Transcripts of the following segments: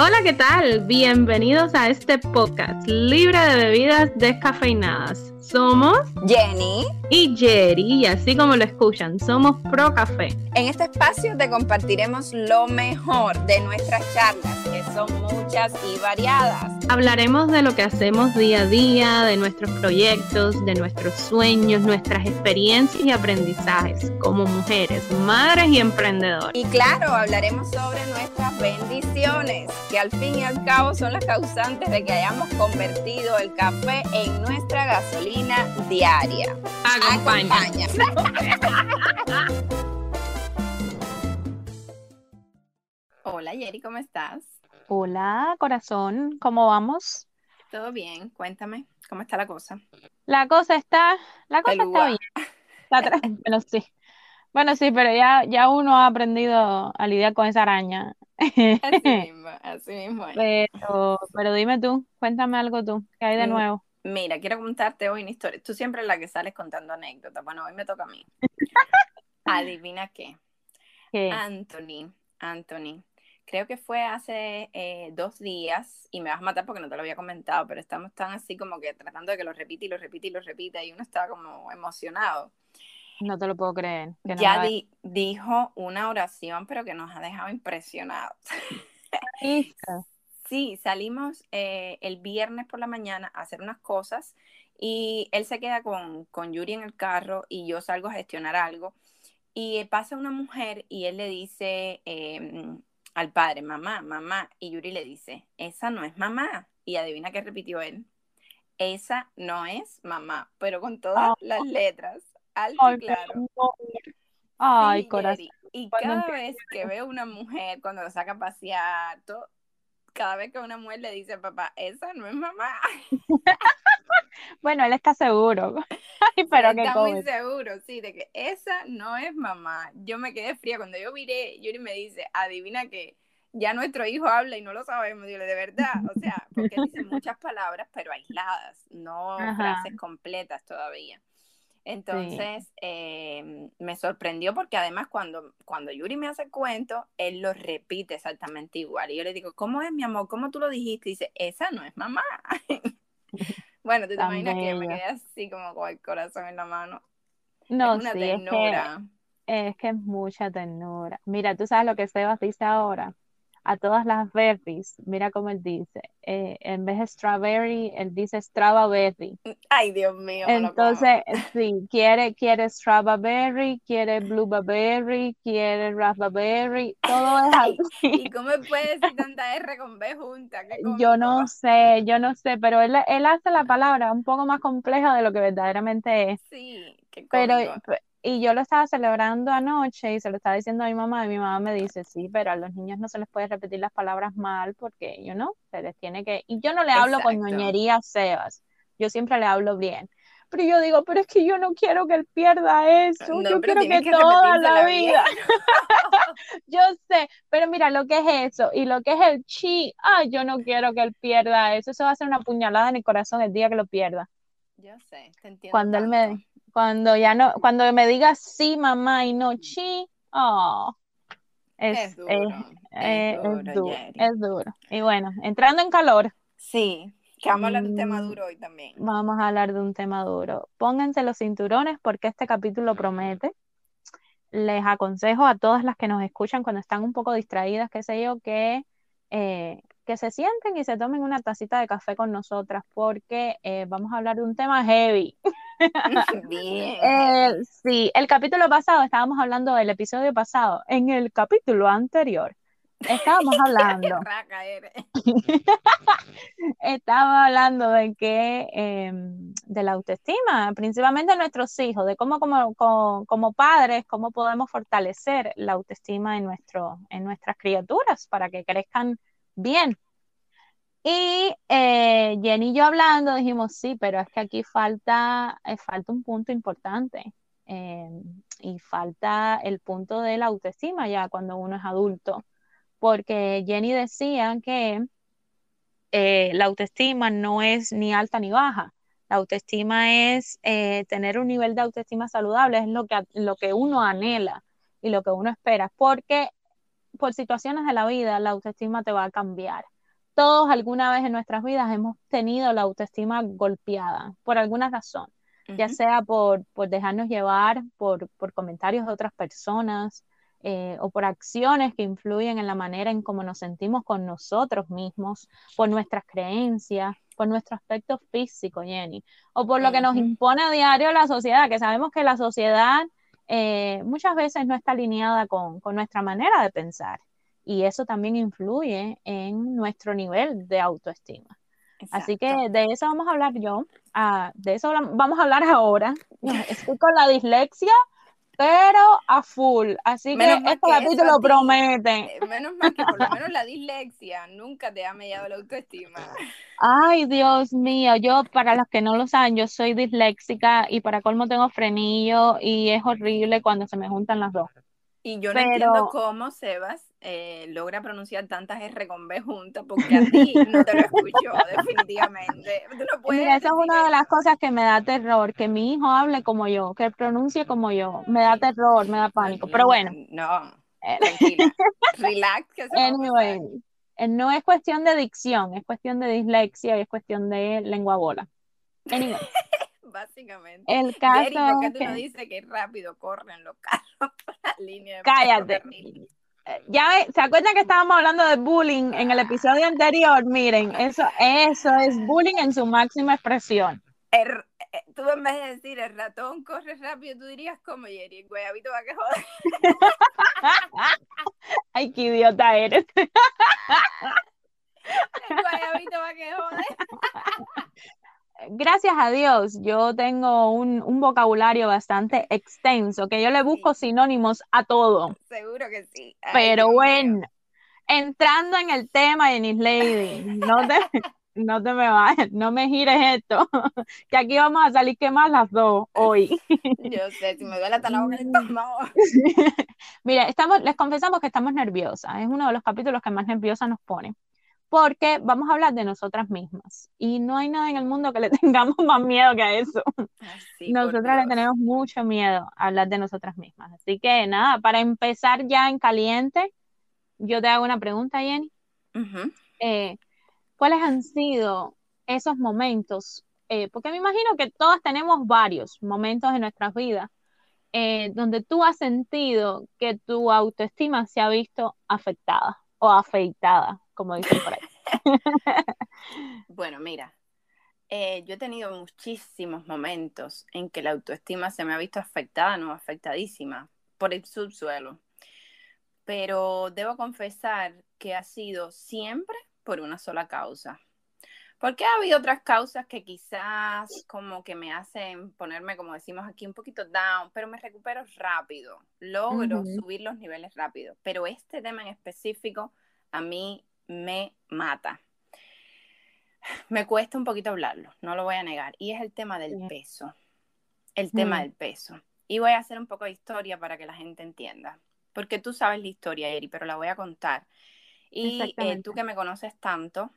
Hola, ¿qué tal? Bienvenidos a este podcast libre de bebidas descafeinadas. Somos Jenny y Jerry, y así como lo escuchan, somos Pro Café. En este espacio te compartiremos lo mejor de nuestras charlas, que son muchas y variadas. Hablaremos de lo que hacemos día a día, de nuestros proyectos, de nuestros sueños, nuestras experiencias y aprendizajes como mujeres, madres y emprendedoras. Y claro, hablaremos sobre nuestras bendiciones, que al fin y al cabo son las causantes de que hayamos convertido el café en nuestra gasolina diaria. Acompaña. Hola Yeri, ¿cómo estás? Hola, corazón, ¿cómo vamos? Todo bien, cuéntame, ¿cómo está la cosa? La cosa está, la cosa está bien. bueno, sí. Bueno, sí, pero ya, ya uno ha aprendido a lidiar con esa araña. Así mismo, así mismo. Pero, pero dime tú, cuéntame algo tú, ¿qué hay de nuevo? Mira, quiero contarte hoy una historia. Tú siempre eres la que sales contando anécdotas. Bueno, hoy me toca a mí. Adivina qué. Anthony, Anthony. Creo que fue hace eh, dos días y me vas a matar porque no te lo había comentado, pero estamos tan así como que tratando de que lo repite y lo repite y lo repite y uno está como emocionado. No te lo puedo creer. ya dijo una oración, pero que nos ha dejado impresionados. Sí, salimos eh, el viernes por la mañana a hacer unas cosas y él se queda con, con Yuri en el carro y yo salgo a gestionar algo. Y pasa una mujer y él le dice em, al padre, mamá, mamá, y Yuri le dice, esa no es mamá. Y adivina qué repitió él. Esa no es mamá, pero con todas las letras, alto y claro. Ay, corazón. Y cada vez que veo una mujer cuando lo saca a pasear, todo, cada vez que una mujer le dice papá, esa no es mamá. bueno, él está seguro. pero está muy seguro, sí, de que esa no es mamá. Yo me quedé fría cuando yo miré, Yuri me dice, adivina que ya nuestro hijo habla y no lo sabemos. Digo, de verdad, o sea, porque dice muchas palabras, pero aisladas, no frases completas todavía. Entonces, em, me sorprendió porque además cuando, cuando Yuri me hace cuento, él lo repite exactamente igual. Y yo le digo, ¿cómo es mi amor? ¿Cómo tú lo dijiste? Y dice, esa no es mamá. bueno, tú te imaginas que me quedé así como con el corazón en la mano. No, es una ternura. Es que, es mucha ternura. Mira, tú sabes lo que Sebas dice ahora a todas las berries. Mira cómo él dice. Eh, en vez de strawberry, él dice strawberry. Ay, Dios mío. Entonces, sí, quiere, quiere strawberry, quiere blueberry, quiere raspberry, todo es así. ¿Y cómo puede decir tanta R con B junta? Yo no sé, yo no sé, pero él, él hace la palabra un poco más compleja de lo que verdaderamente es. Sí, qué pero, y yo lo estaba celebrando anoche y se lo estaba diciendo a mi mamá y mi mamá me dice, sí, pero a los niños no se les puede repetir las palabras mal porque, yo no, se les tiene que... Y yo no le hablo con ñoñería Sebas, yo siempre le hablo bien. Pero yo digo, pero es que yo no quiero que él pierda eso, yo quiero que, toda la, vida. yo sé, pero mira lo que es eso y lo que es el chi, ah, yo no quiero que él pierda eso, eso va a ser una puñalada en el corazón el día que lo pierda. Yo sé, te entiendo. Cuando él me cuando ya no, cuando me digas sí, mamá, y no chi, oh, es, duro, es, duro, es, duro, Y bueno, entrando en calor. Sí, que vamos a hablar de un tema mm, duro hoy también. Vamos a hablar de un tema duro. Pónganse los cinturones porque este capítulo promete. Les aconsejo a todas las que nos escuchan cuando están un poco distraídas, qué sé yo, que, eh, que se sienten y se tomen una tacita de café con nosotras porque eh, vamos a hablar de un tema heavy. Bien. Eh, sí, el capítulo pasado, estábamos hablando del episodio pasado, en el capítulo anterior, estábamos hablando. Estaba hablando de que em, de la autoestima, principalmente de nuestros hijos, de cómo como, como, padres, cómo podemos fortalecer la autoestima en, nuestro, en nuestras criaturas para que crezcan bien. Y eh, Jenny y yo hablando dijimos, sí, pero es que aquí falta, eh, falta un punto importante. Eh, y falta el punto de la autoestima ya cuando uno es adulto. Porque Jenny decía que la autoestima no es ni alta ni baja. La autoestima es tener un nivel de autoestima saludable, es lo que, lo que uno anhela y lo que uno espera. Porque por situaciones de la vida, la autoestima te va a cambiar. Todos alguna vez en nuestras vidas hemos tenido la autoestima golpeada por alguna razón, ya sea por, por dejarnos llevar por, por comentarios de otras personas, eh, o por acciones que influyen en la manera en cómo nos sentimos con nosotros mismos, por nuestras creencias, por nuestro aspecto físico, Jenny, o por lo que nos impone a diario la sociedad, que sabemos que la sociedad eh, muchas veces no está alineada con, nuestra manera de pensar y eso también influye en nuestro nivel de autoestima. Así que de eso vamos a hablar yo, ah, de eso vamos a hablar ahora. Estoy con la dislexia, pero a full. Así que este capítulo promete. Eh, menos mal que por lo menos la dislexia nunca te ha mediado la autoestima. Ay, Dios mío, yo para los que no lo saben, yo soy disléxica y para colmo tengo frenillo y es horrible cuando se me juntan las dos. Y yo no entiendo cómo Sebas eh, logra pronunciar tantas R con B juntas, porque a ti no te lo escucho, definitivamente. Mira, esa es una de las cosas que me da terror, que mi hijo hable como yo, que pronuncie como yo. Me da terror, me da pánico, pero bueno. No, eh, tranquila, relax. Que anyway, eh, no es cuestión de dicción, es cuestión de dislexia y es cuestión de lengua bola. Anyway. Básicamente. El caso ¿por qué tú no dices que rápido corren los carros por la línea Cállate ya ¿se acuerdan que estábamos hablando de bullying en el episodio anterior? Miren, eso, eso es bullying en su máxima expresión. Eh, tú en vez de decir el ratón corre rápido, tú dirías como Jerry, el guayabito va a que joder. Ay, qué idiota eres. el guayabito va a que joder gracias a Dios, yo tengo un, vocabulario bastante extenso, que yo le busco sinónimos a todo. Seguro que sí. Pero bueno, entrando en el tema, Jenny Lady, no te, no te me vayas, no me gires esto, que aquí vamos a salir quemadas las dos hoy. Yo sé, si me duele hasta la boca. Mira, estamos, les confesamos que estamos nerviosas, es uno de los capítulos que más nerviosa nos pone porque vamos a hablar de nosotras mismas. Y no hay nada en el mundo que le tengamos más miedo que a eso. nosotras le tenemos mucho miedo a hablar de nosotras mismas. Así que nada, para empezar ya en caliente, yo te hago una pregunta, Jenny. Eh, ¿Cuáles han sido esos momentos? Eh, porque me imagino que todas tenemos varios momentos en nuestras vidas eh, donde tú has sentido que tu autoestima se ha visto afectada o afeitada como dicen por ahí. bueno, mira, eh, yo he tenido muchísimos momentos en que la autoestima se me ha visto afectada, no afectadísima, por el subsuelo. Pero debo confesar que ha sido siempre por una sola causa. Porque ha habido otras causas que quizás como que me hacen ponerme, como decimos aquí, un poquito down, pero me recupero rápido, logro subir los niveles rápido. Pero este tema en específico a mí me mata. Me cuesta un poquito hablarlo, no lo voy a negar. Y es el tema del peso. El tema mm. del peso. Y voy a hacer un poco de historia para que la gente entienda. Porque tú sabes la historia, Eri, pero la voy a contar. Y eh, tú que me conoces tanto,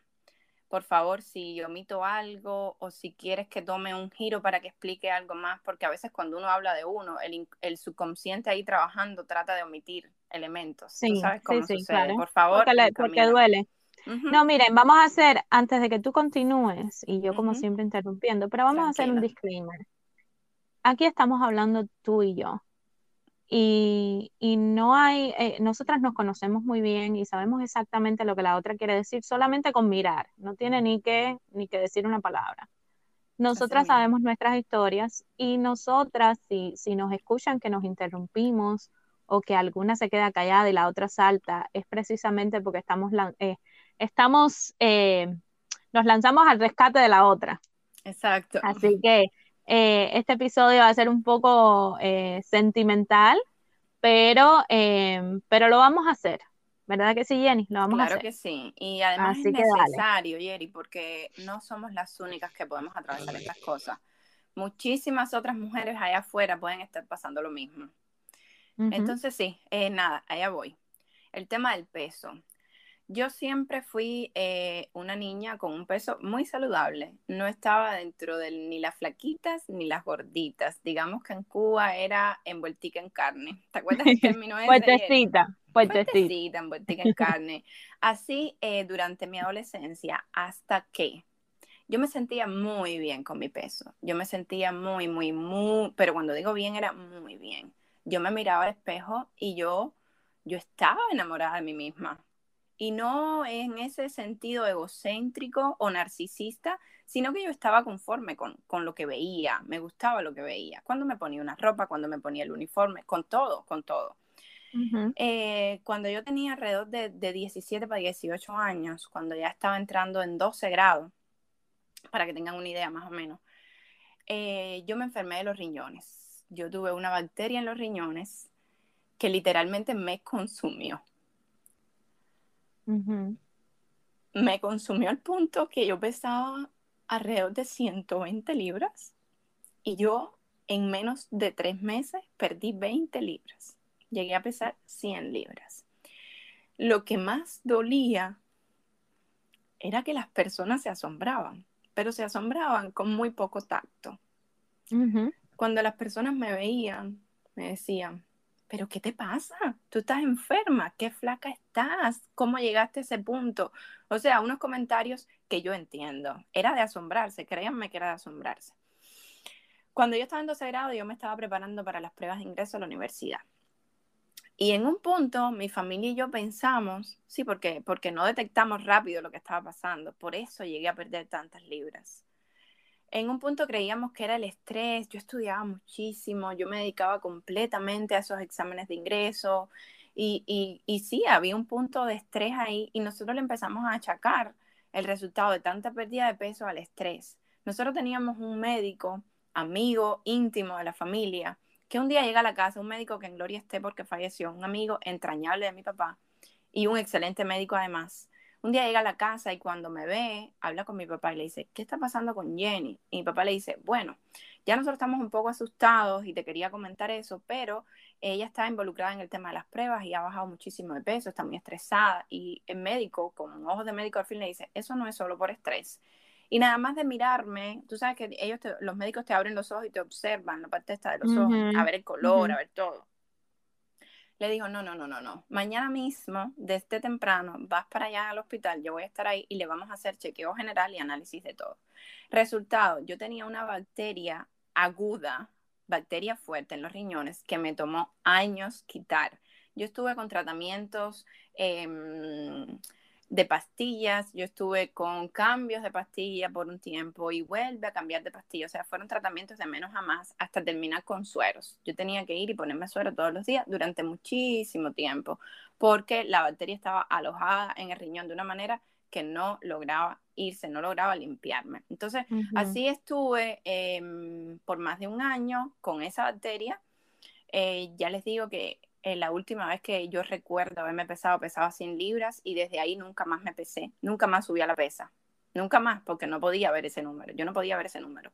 por favor, si omito algo o si quieres que tome un giro para que explique algo más, porque a veces cuando uno habla de uno, el, subconsciente ahí trabajando trata de omitir elementos. Sí, sabes cómo? Por favor. Porque, duele. No, miren, vamos a hacer, antes de que tú continúes, y yo como siempre interrumpiendo, pero vamos a hacer un disclaimer. Aquí estamos hablando tú y yo y, no hay, eh, nosotras nos conocemos muy bien y sabemos exactamente lo que la otra quiere decir solamente con mirar, no tiene ni que, ni que decir una palabra. Nosotras sabemos nuestras historias y nosotras, si, si nos escuchan que nos interrumpimos o que alguna se queda callada y la otra salta, es precisamente porque estamos, eh, estamos eh, nos lanzamos al rescate de la otra. Exacto. Así que eh, este episodio va a ser un poco eh, sentimental, pero, pero lo vamos a hacer. ¿Verdad que sí, Jenny? Lo vamos a hacer. Claro que sí. Y además es necesario, Jenny, porque no somos las únicas que podemos atravesar estas cosas. Muchísimas otras mujeres allá afuera pueden estar pasando lo mismo. Entonces, sí, eh, nada, allá voy. El tema del peso. Yo siempre fui eh, una niña con un peso muy saludable. No estaba dentro de ni las flaquitas ni las gorditas. Digamos que en Cuba era envueltica en carne. ¿Te acuerdas del término ese? Fuertecita. fuertecita, envueltica en carne. Así eh, durante mi adolescencia hasta que yo me sentía muy bien con mi peso. Yo me sentía muy, muy, muy, pero cuando digo bien era muy bien. Yo me miraba al espejo y yo, yo estaba enamorada de mí misma. Y no en ese sentido egocéntrico o narcisista, sino que yo estaba conforme con, con, lo que veía, me gustaba lo que veía. Cuando me ponía una ropa, cuando me ponía el uniforme, con todo, con todo. Eh, cuando yo tenía alrededor de, de, 17 para 18 años, cuando ya estaba entrando en 12 grados, para que tengan una idea más o menos, eh, yo me enfermé de los riñones. Yo tuve una bacteria en los riñones que literalmente me consumió. Me consumió al punto que yo pesaba alrededor de 120 libras y yo en menos de tres meses perdí 20 libras llegué a pesar 100 libras. Lo que más dolía era que las personas se asombraban, pero se asombraban con muy poco tacto. Cuando las personas me veían, me decían, pero ¿qué te pasa? Tú estás enferma, qué flaca estás, ¿cómo llegaste a ese punto? O sea, unos comentarios que yo entiendo. Era de asombrarse, créanme que era de asombrarse. Cuando yo estaba en 12 grado, yo me estaba preparando para las pruebas de ingreso a la universidad. Y en un punto, mi familia y yo pensamos, sí, porque, porque no detectamos rápido lo que estaba pasando, por eso llegué a perder tantas libras. En un punto creíamos que era el estrés, yo estudiaba muchísimo, yo me dedicaba completamente a esos exámenes de ingreso y, y, y sí, había un punto de estrés ahí y nosotros le empezamos a achacar el resultado de tanta pérdida de peso al estrés. Nosotros teníamos un médico, amigo íntimo de la familia, que un día llega a la casa un médico que en gloria esté porque falleció, un amigo entrañable de mi papá y un excelente médico además. Un día llega a la casa y cuando me ve, habla con mi papá y le dice, ¿qué está pasando con Jenny? Y mi papá le dice, bueno, ya nosotros estamos un poco asustados y te quería comentar eso, pero ella está involucrada en el tema de las pruebas y ha bajado muchísimo de peso, está muy estresada. Y el médico, con ojos de médico al fin, le dice, eso no es solo por estrés, y nada más de mirarme, tú sabes que ellos, los médicos te abren los ojos y te observan la parte esta de los ojos, a ver el color, a ver todo. Le digo, no, no, no, no, no. Mañana mismo, desde temprano, vas para allá al hospital, yo voy a estar ahí y le vamos a hacer chequeo general y análisis de todo. Resultado, yo tenía una bacteria aguda, bacteria fuerte en los riñones que me tomó años quitar. Yo estuve con tratamientos, eh, de pastillas, yo estuve con cambios de pastilla por un tiempo y vuelve a cambiar de pastilla, o sea, fueron tratamientos de menos a más hasta terminar con sueros. Yo tenía que ir y ponerme suero todos los días durante muchísimo tiempo, porque la bacteria estaba alojada en el riñón de una manera que no lograba irse, no lograba limpiarme. Entonces, así estuve em, por más de un año con esa bacteria. Eh, ya les digo que eh, la última vez que yo recuerdo haberme pesado, pesaba 100 libras y desde ahí nunca más me pesé, nunca más subí a la pesa, nunca más porque no podía ver ese número, yo no podía ver ese número.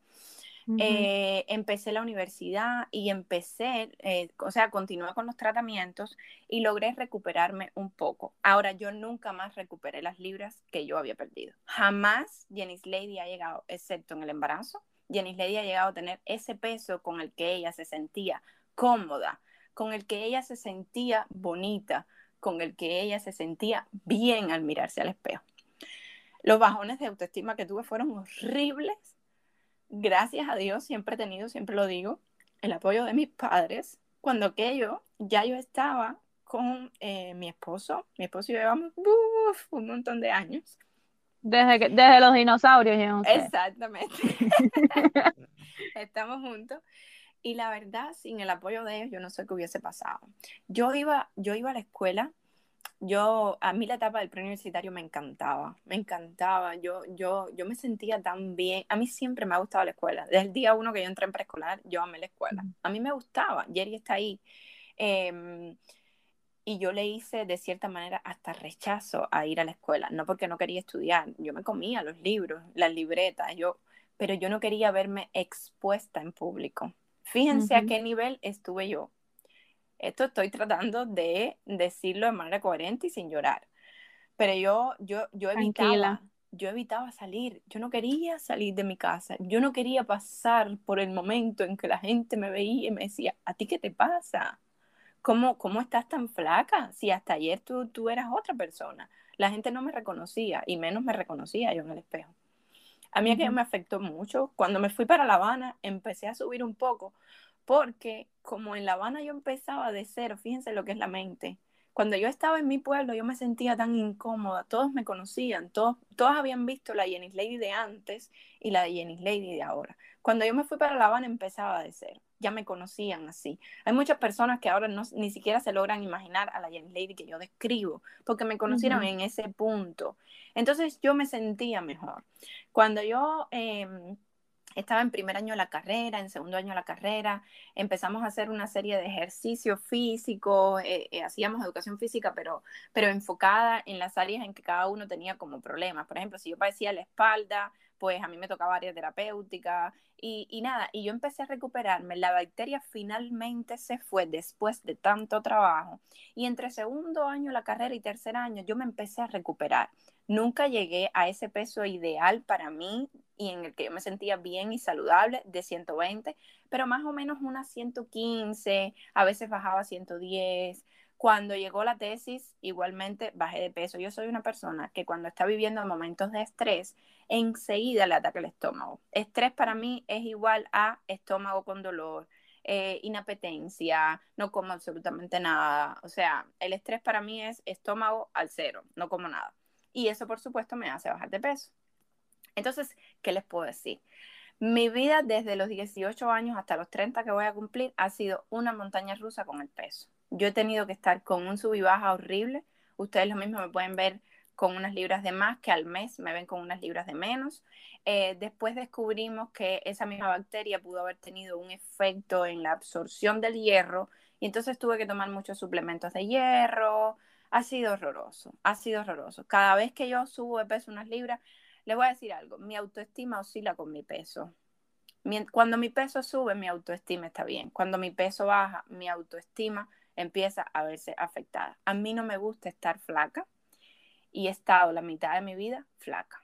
Eh, empecé la universidad y empecé, eh, o sea, continué con los tratamientos y logré recuperarme un poco. Ahora yo nunca más recuperé las libras que yo había perdido. Jamás Jenny Lady ha llegado, excepto en el embarazo, Jenny Lady ha llegado a tener ese peso con el que ella se sentía cómoda, con el que ella se sentía bonita, con el que ella se sentía bien al mirarse al espejo. Los bajones de autoestima que tuve fueron horribles. Gracias a Dios siempre he tenido, siempre lo digo, el apoyo de mis padres. Cuando aquello ya yo estaba con eh, mi esposo, mi esposo y yo llevamos un montón de años. Desde, que, desde los dinosaurios, Exactamente. Estamos juntos. Y la verdad, sin el apoyo de ellos, yo no sé qué hubiese pasado. Yo iba, yo iba a la escuela, yo, a mí la etapa del preuniversitario me encantaba, me encantaba, yo, yo, yo me sentía tan bien, a mí siempre me ha gustado la escuela, desde el día uno que yo entré en preescolar, yo amé la escuela, a mí me gustaba, Jerry está ahí, em, y yo le hice de cierta manera hasta rechazo a ir a la escuela, no porque no quería estudiar, yo me comía los libros, las libretas, yo, pero yo no quería verme expuesta en público. Fíjense a qué nivel estuve yo. Esto estoy tratando de decirlo de manera coherente y sin llorar. Pero yo, yo, yo evitaba, yo evitaba salir. Yo no quería salir de mi casa. Yo no quería pasar por el momento en que la gente me veía y me decía, ¿a ti qué te pasa? ¿cómo, cómo estás tan flaca? Si hasta ayer tú, tú eras otra persona. La gente no me reconocía y menos me reconocía yo en el espejo. A mí aquello me afectó mucho. Cuando me fui para La Habana, empecé a subir un poco, porque como en La Habana yo empezaba de cero, fíjense lo que es la mente. Cuando yo estaba en mi pueblo, yo me sentía tan incómoda, todos me conocían, todos, todos habían visto la Jenny Lady de antes y la de Jenny Lady de ahora. Cuando yo me fui para La Habana, empezaba de cero ya me conocían así. Hay muchas personas que ahora no, ni siquiera se logran imaginar a la Jenny Lady que yo describo, porque me conocieron en ese punto. Entonces yo me sentía mejor. Cuando yo em, estaba en primer año de la carrera, en segundo año de la carrera, empezamos a hacer una serie de ejercicios físicos, eh, eh, hacíamos educación física, pero, pero enfocada en las áreas en que cada uno tenía como problemas. Por ejemplo, si yo padecía la espalda, pues a mí me tocaba área terapéutica y, y, nada, y yo empecé a recuperarme. La bacteria finalmente se fue después de tanto trabajo y entre segundo año la carrera y tercer año yo me empecé a recuperar. Nunca llegué a ese peso ideal para mí y en el que yo me sentía bien y saludable de 120, pero más o menos unas 115, a veces bajaba a 110. Cuando llegó la tesis, igualmente bajé de peso. Yo soy una persona que cuando está viviendo momentos de estrés, enseguida le ataca el estómago. Estrés para mí es igual a estómago con dolor, eh, inapetencia, no como absolutamente nada. O sea, el estrés para mí es estómago al cero, no como nada. Y eso, por supuesto, me hace bajar de peso. Entonces, ¿qué les puedo decir? Mi vida desde los 18 años hasta los 30 que voy a cumplir ha sido una montaña rusa con el peso. Yo he tenido que estar con un sub y baja horrible. Ustedes lo mismo me pueden ver con unas libras de más, que al mes me ven con unas libras de menos. Eh, después descubrimos que esa misma bacteria pudo haber tenido un efecto en la absorción del hierro y entonces tuve que tomar muchos suplementos de hierro. Ha sido horroroso, ha sido horroroso. Cada vez que yo subo de peso unas libras, les voy a decir algo, mi autoestima oscila con mi peso. Cuando mi peso sube, mi autoestima está bien. Cuando mi peso baja, mi autoestima empieza a verse afectada. A mí no me gusta estar flaca y he estado la mitad de mi vida flaca.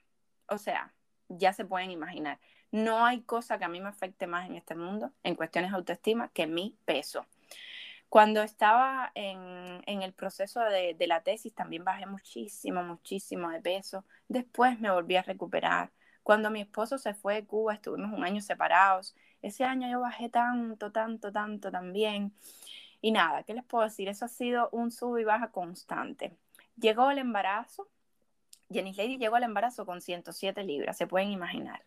O sea, ya se pueden imaginar. No hay cosa que a mí me afecte más en este mundo en cuestiones de autoestima que mi peso. Cuando estaba en, el proceso de, la tesis también bajé muchísimo, muchísimo de peso. Después me volví a recuperar. Cuando mi esposo se fue de Cuba, estuvimos un año separados. Ese año yo bajé tanto, tanto, tanto también. Y nada, ¿qué les puedo decir? Eso ha sido un sub y baja constante. Llegó el embarazo. Jenny Lady llegó al embarazo con 107 libras, se pueden imaginar.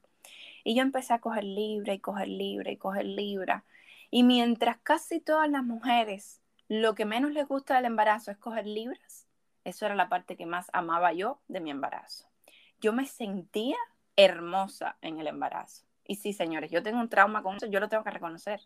Y yo empecé a coger libra y coger libra y coger libra. Y mientras casi todas las mujeres lo que menos les gusta del embarazo es coger libras, eso era la parte que más amaba yo de mi embarazo. Yo me sentía hermosa en el embarazo. Y sí, señores, yo tengo un trauma con eso, yo lo tengo que reconocer.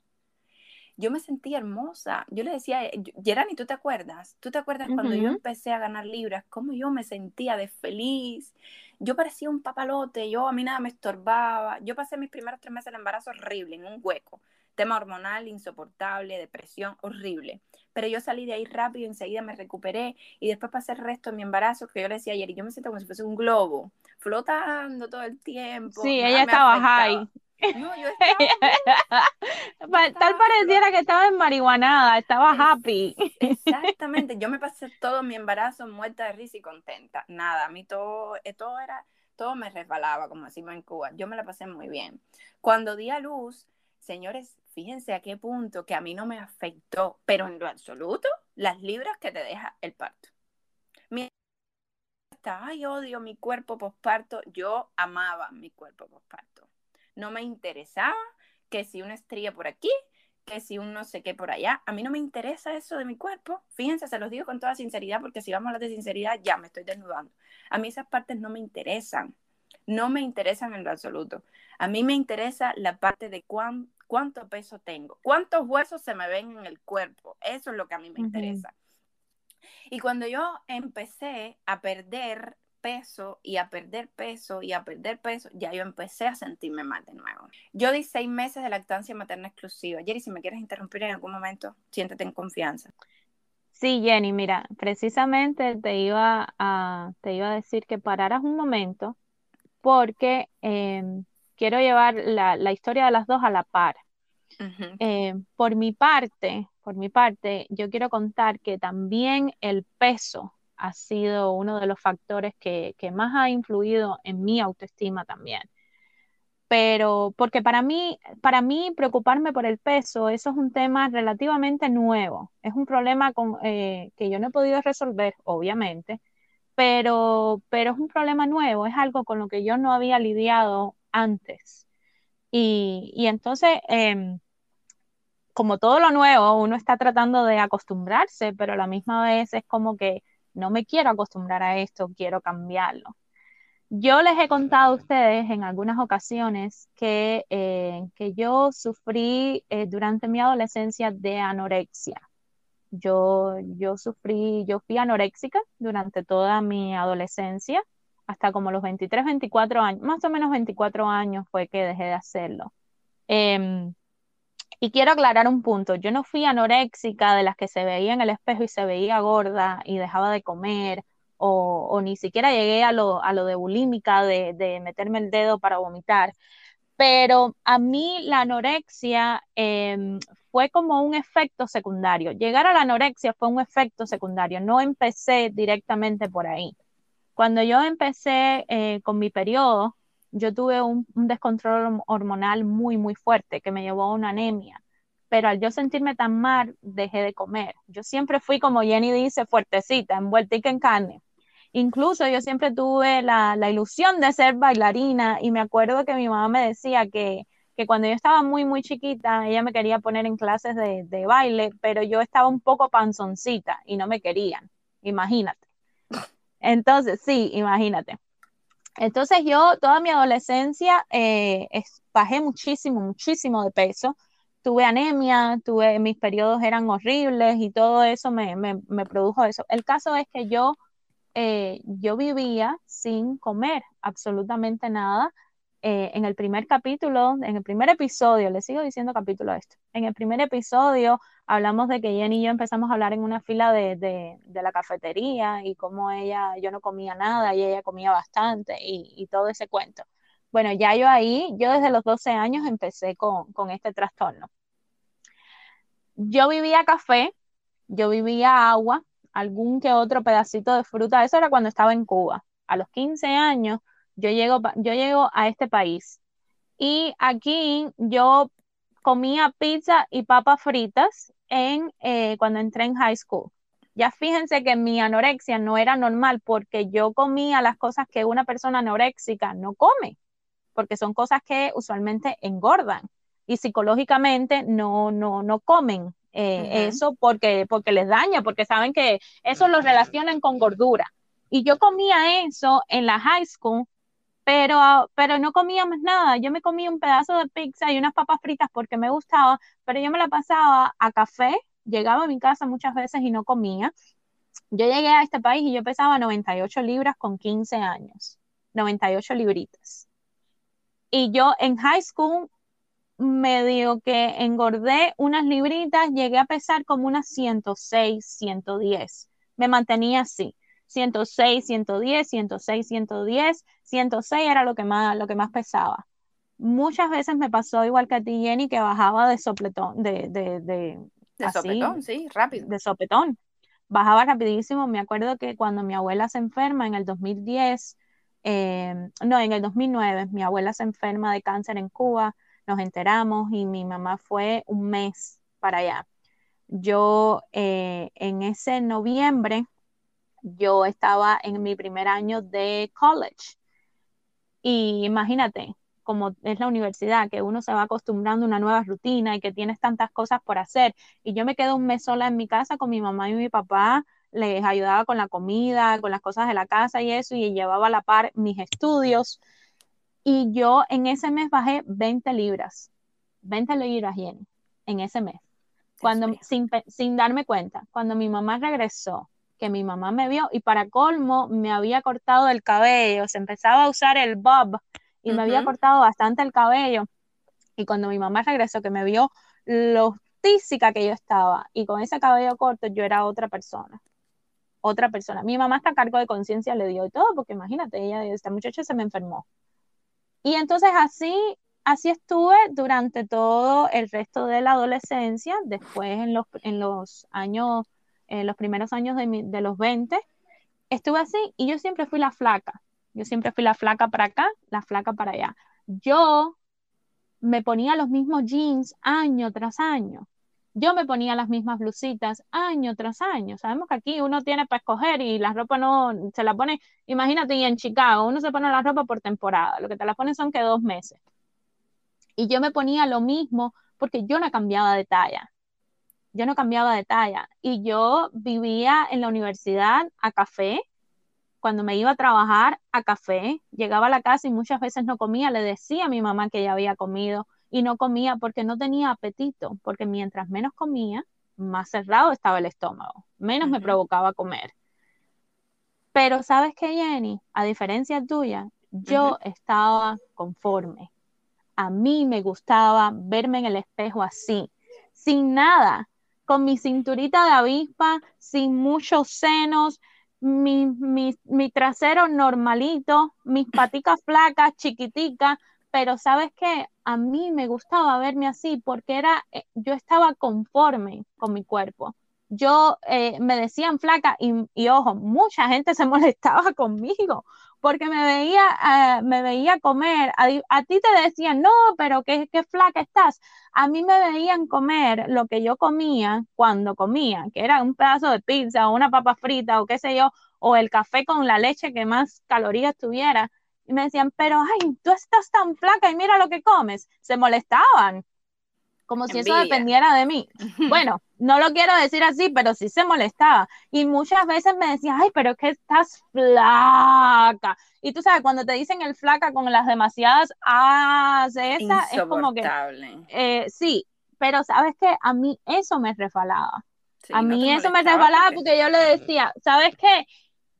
Yo me sentía hermosa. Yo le decía, Gerani, ¿tú te acuerdas? ¿Tú te acuerdas cuando yo empecé a ganar libras? ¿Cómo yo me sentía de feliz? Yo parecía un papalote, yo a mí nada me estorbaba. Yo pasé mis primeros tres meses de embarazo horrible, en un hueco tema hormonal insoportable, depresión horrible. Pero yo salí de ahí rápido, enseguida me recuperé y después pasé el resto de mi embarazo, que yo le decía ayer, y yo me siento como si fuese un globo, flotando todo el tiempo. Sí, ella estaba high. No, yo estaba... Tal pareciera que estaba en marihuanada, estaba happy. Exactamente, yo me pasé todo mi embarazo muerta de risa y contenta. Nada, a mí todo, eh, todo era, todo me resbalaba, como decimos en Cuba. Yo me la pasé muy bien. Cuando di a luz, señores, fíjense a qué punto que a mí no me afectó, pero en lo absoluto, las libras que te deja el parto. Mi ay, odio mi cuerpo posparto, yo amaba mi cuerpo posparto. No me interesaba que si una estría por aquí, que si un no sé qué por allá, a mí no me interesa eso de mi cuerpo. Fíjense, se los digo con toda sinceridad, porque si vamos a hablar de sinceridad, ya me estoy desnudando. A mí esas partes no me interesan, no me interesan en lo absoluto. A mí me interesa la parte de cuán cuánto peso tengo, cuántos huesos se me ven en el cuerpo. Eso es lo que a mí me interesa. Y cuando yo empecé a perder peso y a perder peso y a perder peso, ya yo empecé a sentirme mal de nuevo. Yo di seis meses de lactancia materna exclusiva. Jerry, si me quieres interrumpir en algún momento, siéntete en confianza. Sí, Jenny, mira, precisamente te iba a, te iba a decir que pararas un momento porque em, quiero llevar la, historia de las dos a la par. Eh, por mi parte, por mi parte, yo quiero contar que también el peso ha sido uno de los factores que, más ha influido en mi autoestima también. Pero porque para mí, para mí preocuparme por el peso, eso es un tema relativamente nuevo. Es un problema con, eh, que yo no he podido resolver, obviamente, pero, pero es un problema nuevo, es algo con lo que yo no había lidiado antes. Y, entonces, em, como todo lo nuevo, uno está tratando de acostumbrarse, pero a la misma vez es como que no me quiero acostumbrar a esto, quiero cambiarlo. Yo les he contado a ustedes en algunas ocasiones que, eh, que yo sufrí eh, durante mi adolescencia de anorexia. Yo, yo sufrí, yo fui anoréxica durante toda mi adolescencia, hasta como los 23, 24 años, más o menos 24 años fue que dejé de hacerlo. Em, y quiero aclarar un punto, yo no fui anoréxica de las que se veía en el espejo y se veía gorda y dejaba de comer, o, ni siquiera llegué a lo, a lo de bulímica, de, meterme el dedo para vomitar, pero a mí la anorexia em, fue como un efecto secundario. Llegar a la anorexia fue un efecto secundario, no empecé directamente por ahí. Cuando yo empecé eh, con mi periodo, yo tuve un, descontrol hormonal muy, muy fuerte que me llevó a una anemia. Pero al yo sentirme tan mal, dejé de comer. Yo siempre fui, como Jenny dice, fuertecita, envueltica en carne. Incluso yo siempre tuve la, ilusión de ser bailarina y me acuerdo que mi mamá me decía que, cuando yo estaba muy, muy chiquita, ella me quería poner en clases de, de baile, pero yo estaba un poco panzoncita y no me querían. Imagínate. Entonces, sí, imagínate. Entonces yo toda mi adolescencia eh, bajé muchísimo, muchísimo de peso. Tuve anemia, tuve, mis periodos eran horribles y todo eso me, produjo eso. El caso es que yo, eh, yo vivía sin comer absolutamente nada eh, en el primer capítulo, en el primer episodio, le sigo diciendo capítulo a esto, en el primer episodio hablamos de que Jenny y yo empezamos a hablar en una fila de, la cafetería y cómo ella, yo no comía nada y ella comía bastante y, todo ese cuento. Bueno, ya yo ahí, yo desde los 12 años empecé con, con este trastorno. Yo vivía café, yo vivía agua, algún que otro pedacito de fruta, eso era cuando estaba en Cuba. A los 15 años yo llego, yo llego a este país y aquí yo comía pizza y papas fritas en, eh, cuando entré en high school. Ya fíjense que mi anorexia no era normal porque yo comía las cosas que una persona anoréxica no come, porque son cosas que usualmente engordan y psicológicamente no, no, no comen eh, eso porque, porque les daña, porque saben que eso lo relacionan con gordura. Y yo comía eso en la high school pero, pero no comía más nada. Yo me comía un pedazo de pizza y unas papas fritas porque me gustaba, pero yo me la pasaba a café, llegaba a mi casa muchas veces y no comía. Yo llegué a este país y yo pesaba 98 libras con 15 años, 98 libritas. Y yo en high school medio que engordé unas libritas, llegué a pesar como unas 106, 110. Me mantenía así. 106, 110, 106, 110, 106 era lo que más, lo que más pesaba. Muchas veces me pasó igual que a ti, Jenny, que bajaba de sopletón, de, de, de, de sopetón, sí, rápido. De sopetón. Bajaba rapidísimo. Me acuerdo que cuando mi abuela se enferma en el 2010, eh, no, en el 2009, mi abuela se enferma de cáncer en Cuba, nos enteramos y mi mamá fue un mes para allá. Yo eh, en ese noviembre yo estaba en mi primer año de college. Y imagínate, como es la universidad, que uno se va acostumbrando a una nueva rutina y que tienes tantas cosas por hacer. Y yo me quedé un mes sola en mi casa con mi mamá y mi papá, les ayudaba con la comida, con las cosas de la casa y eso, y llevaba a la par mis estudios. Y yo en ese mes bajé 20 libras, 20 libras, Jenny, en ese mes. Cuando, sin, sin darme cuenta, cuando mi mamá regresó que mi mamá me vio y para colmo me había cortado el cabello, se empezaba a usar el bob y me había cortado bastante el cabello. Y cuando mi mamá regresó, que me vio lo física que yo estaba y con ese cabello corto, yo era otra persona. Otra persona. Mi mamá está a cargo de conciencia le dio y todo, porque imagínate, ella, esta muchacha se me enfermó. Y entonces así así estuve durante todo el resto de la adolescencia, después en los, en los años, los primeros años de, de los 20, estuve así y yo siempre fui la flaca. Yo siempre fui la flaca para acá, la flaca para allá. Yo me ponía los mismos jeans año tras año. Yo me ponía las mismas blusitas año tras año. Sabemos que aquí uno tiene para escoger y la ropa no se la pone, imagínate, y en Chicago uno se pone la ropa por temporada. Lo que te la ponen son que dos meses. Y yo me ponía lo mismo porque yo no cambiaba de talla. Yo no cambiaba de talla. Y yo vivía en la universidad a café cuando me iba a trabajar a café, llegaba a la casa y muchas veces no comía, le decía a mi mamá que ya había comido y no comía porque no tenía apetito, porque mientras menos comía, más cerrado estaba el estómago, menos me provocaba comer. Pero sabes qué, Jenny, a diferencia tuya, yo estaba conforme. A mí me gustaba verme en el espejo así, sin nada, con mi cinturita de avispa, sin muchos senos, mi, mi, trasero normalito, mis paticas flacas, chiquiticas, pero sabes que a mí me gustaba verme así porque era, eh, yo estaba conforme con mi cuerpo. Yo eh, me decían flaca y, y, ojo, mucha gente se molestaba conmigo porque me veía, eh, me veía comer. A, ti te decían, no, pero qué, qué flaca estás. A mí me veían comer lo que yo comía cuando comía, que era un pedazo de pizza o una papa frita o qué sé yo, o el café con la leche que más calorías tuviera. Y me decían, pero ay, tú estás tan flaca y mira lo que comes. Se molestaban como si eso dependiera de mí. Bueno, no lo quiero decir así, pero sí se molestaba. Y muchas veces me decía, ay, pero es que estás flaca. Y tú sabes, cuando te dicen el flaca con las demasiadas ah, esa, es como que... Eh, sí, pero sabes que a mí eso me resbalaba. a mí eso me resbalaba porque... yo le decía, ¿sabes qué?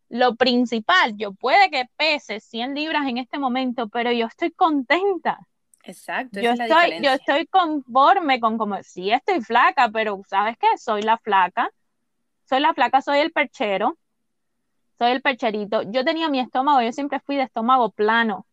Lo principal, yo puede que pese 100 libras en este momento, pero yo estoy contenta Exacto. Yo, estoy, yo estoy conforme con como, sí estoy flaca, pero ¿sabes qué? Soy la flaca. Soy la flaca, soy el perchero. Soy el percherito. Yo tenía mi estómago, yo siempre fui de estómago plano.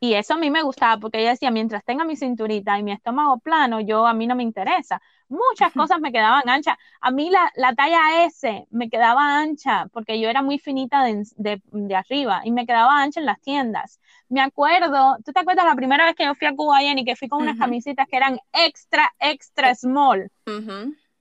Y eso a mí me gustaba porque ella decía, mientras tenga mi cinturita y mi estómago plano, yo a mí no me interesa. Muchas cosas me quedaban anchas. A mí la, la, talla S me quedaba ancha porque yo era muy finita de, de, de, arriba y me quedaba ancha en las tiendas. Me acuerdo, ¿tú te acuerdas la primera vez que yo fui a Cuba, y que fui con unas camisitas que eran extra, extra small?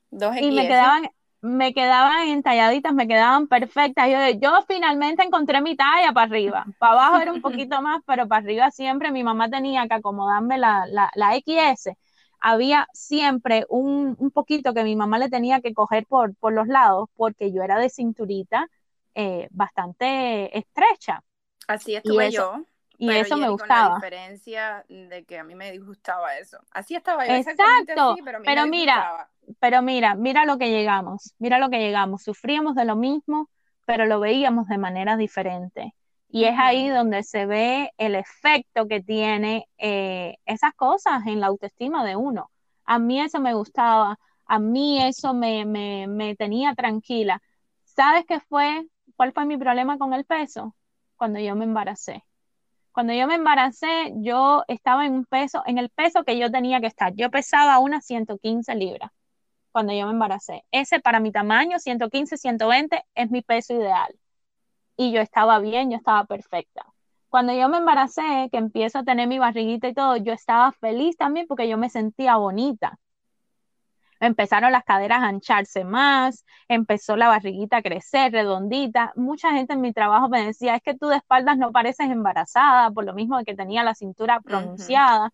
Dos y me quedaban, me quedaban entalladitas, me quedaban perfectas. Yo, yo finalmente encontré mi talla para arriba. Para abajo era un poquito más, pero para arriba siempre mi mamá tenía que acomodarme la, la, la XS. Había siempre un, un, poquito que mi mamá le tenía que coger por, por los lados, porque yo era de cinturita eh, bastante estrecha. Así estuve yo. Y eso me gustaba. la diferencia de que a mí me disgustaba eso. Así estaba yo. Exacto. pero, mira, pero mira, mira lo que llegamos. Mira lo que llegamos. Sufríamos de lo mismo, pero lo veíamos de manera diferente. Y es ahí donde se ve el efecto que tiene eh, esas cosas en la autoestima de uno. A mí eso me gustaba, a mí eso me, me, me tenía tranquila. ¿Sabes qué fue? ¿Cuál fue mi problema con el peso? Cuando yo me embaracé cuando yo me embaracé, yo estaba en un peso, en el peso que yo tenía que estar. Yo pesaba unas 115 libras cuando yo me embaracé. Ese para mi tamaño, 115, 120, es mi peso ideal. Y yo estaba bien, yo estaba perfecta. Cuando yo me embaracé, que empiezo a tener mi barriguita y todo, yo estaba feliz también porque yo me sentía bonita empezaron las caderas a ancharse más, empezó la barriguita a crecer redondita. Mucha gente en mi trabajo me decía, es que tú de espaldas no pareces embarazada, por lo mismo de que tenía la cintura pronunciada,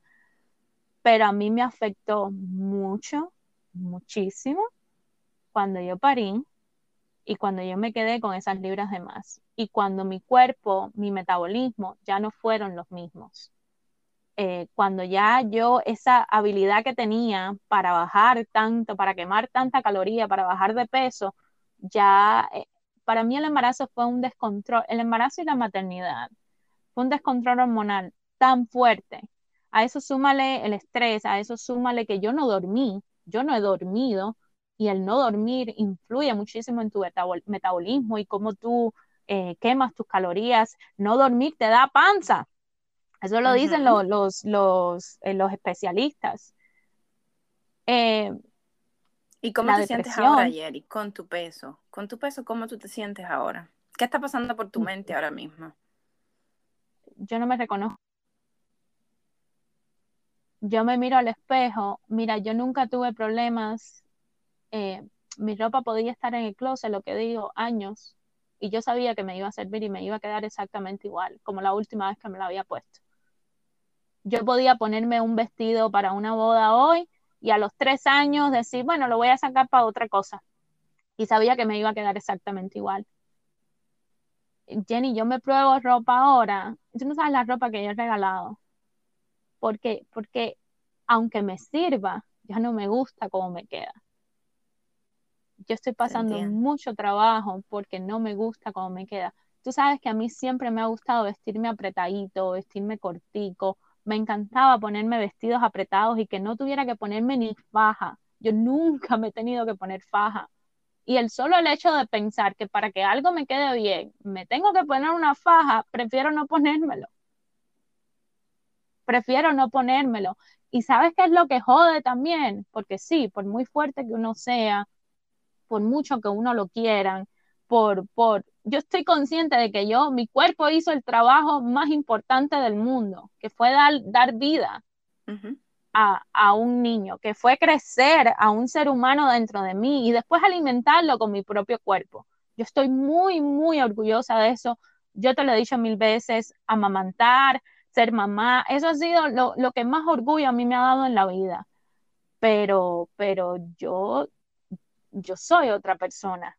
pero a mí me afectó mucho, muchísimo, cuando yo parí y cuando yo me quedé con esas libras de más y cuando mi cuerpo, mi metabolismo ya no fueron los mismos. Eh, cuando ya yo esa habilidad que tenía para bajar tanto, para quemar tanta caloría, para bajar de peso, ya eh, para mí el embarazo fue un descontrol, el embarazo y la maternidad fue un descontrol hormonal tan fuerte. A eso súmale el estrés, a eso súmale que yo no dormí, yo no he dormido y el no dormir influye muchísimo en tu metabolismo y cómo tú eh, quemas tus calorías. No dormir te da panza Eso lo dicen los, los, los, eh, los especialistas. Eh, ¿Y cómo te sientes ahora, Jerry, con tu peso? Con tu peso, ¿cómo tú te sientes ahora? ¿Qué está pasando por tu mente ahora mismo? Yo no me reconozco. Yo me miro al espejo. Mira, yo nunca tuve problemas. Eh, mi ropa podía estar en el closet, lo que digo, años. Y yo sabía que me iba a servir y me iba a quedar exactamente igual, como la última vez que me la había puesto. Yo podía ponerme un vestido para una boda hoy y a los tres años decir, bueno, lo voy a sacar para otra cosa. Y sabía que me iba a quedar exactamente igual. Jenny, yo me pruebo ropa ahora. Tú no sabes la ropa que yo he regalado. Porque, porque aunque me sirva, ya no me gusta cómo me queda. Yo estoy pasando mucho trabajo porque no me gusta cómo me queda. Tú sabes que a mí siempre me ha gustado vestirme apretadito, vestirme cortico, me encantaba ponerme vestidos apretados y que no tuviera que ponerme ni faja. Yo nunca me he tenido que poner faja. Y el solo el hecho de pensar que para que algo me quede bien, me tengo que poner una faja, prefiero no ponérmelo. Prefiero no ponérmelo. Y sabes qué es lo que jode también, porque sí, por muy fuerte que uno sea, por mucho que uno lo quieran, por, por, yo estoy consciente de que yo, mi cuerpo hizo el trabajo más importante del mundo, que fue dar, dar vida a, a, un niño, que fue crecer a un ser humano dentro de mí y después alimentarlo con mi propio cuerpo. Yo estoy muy, muy orgullosa de eso. Yo te lo he dicho mil veces, amamantar, ser mamá, eso ha sido lo, lo que más orgullo a mí me ha dado en la vida. Pero, pero yo, yo soy otra persona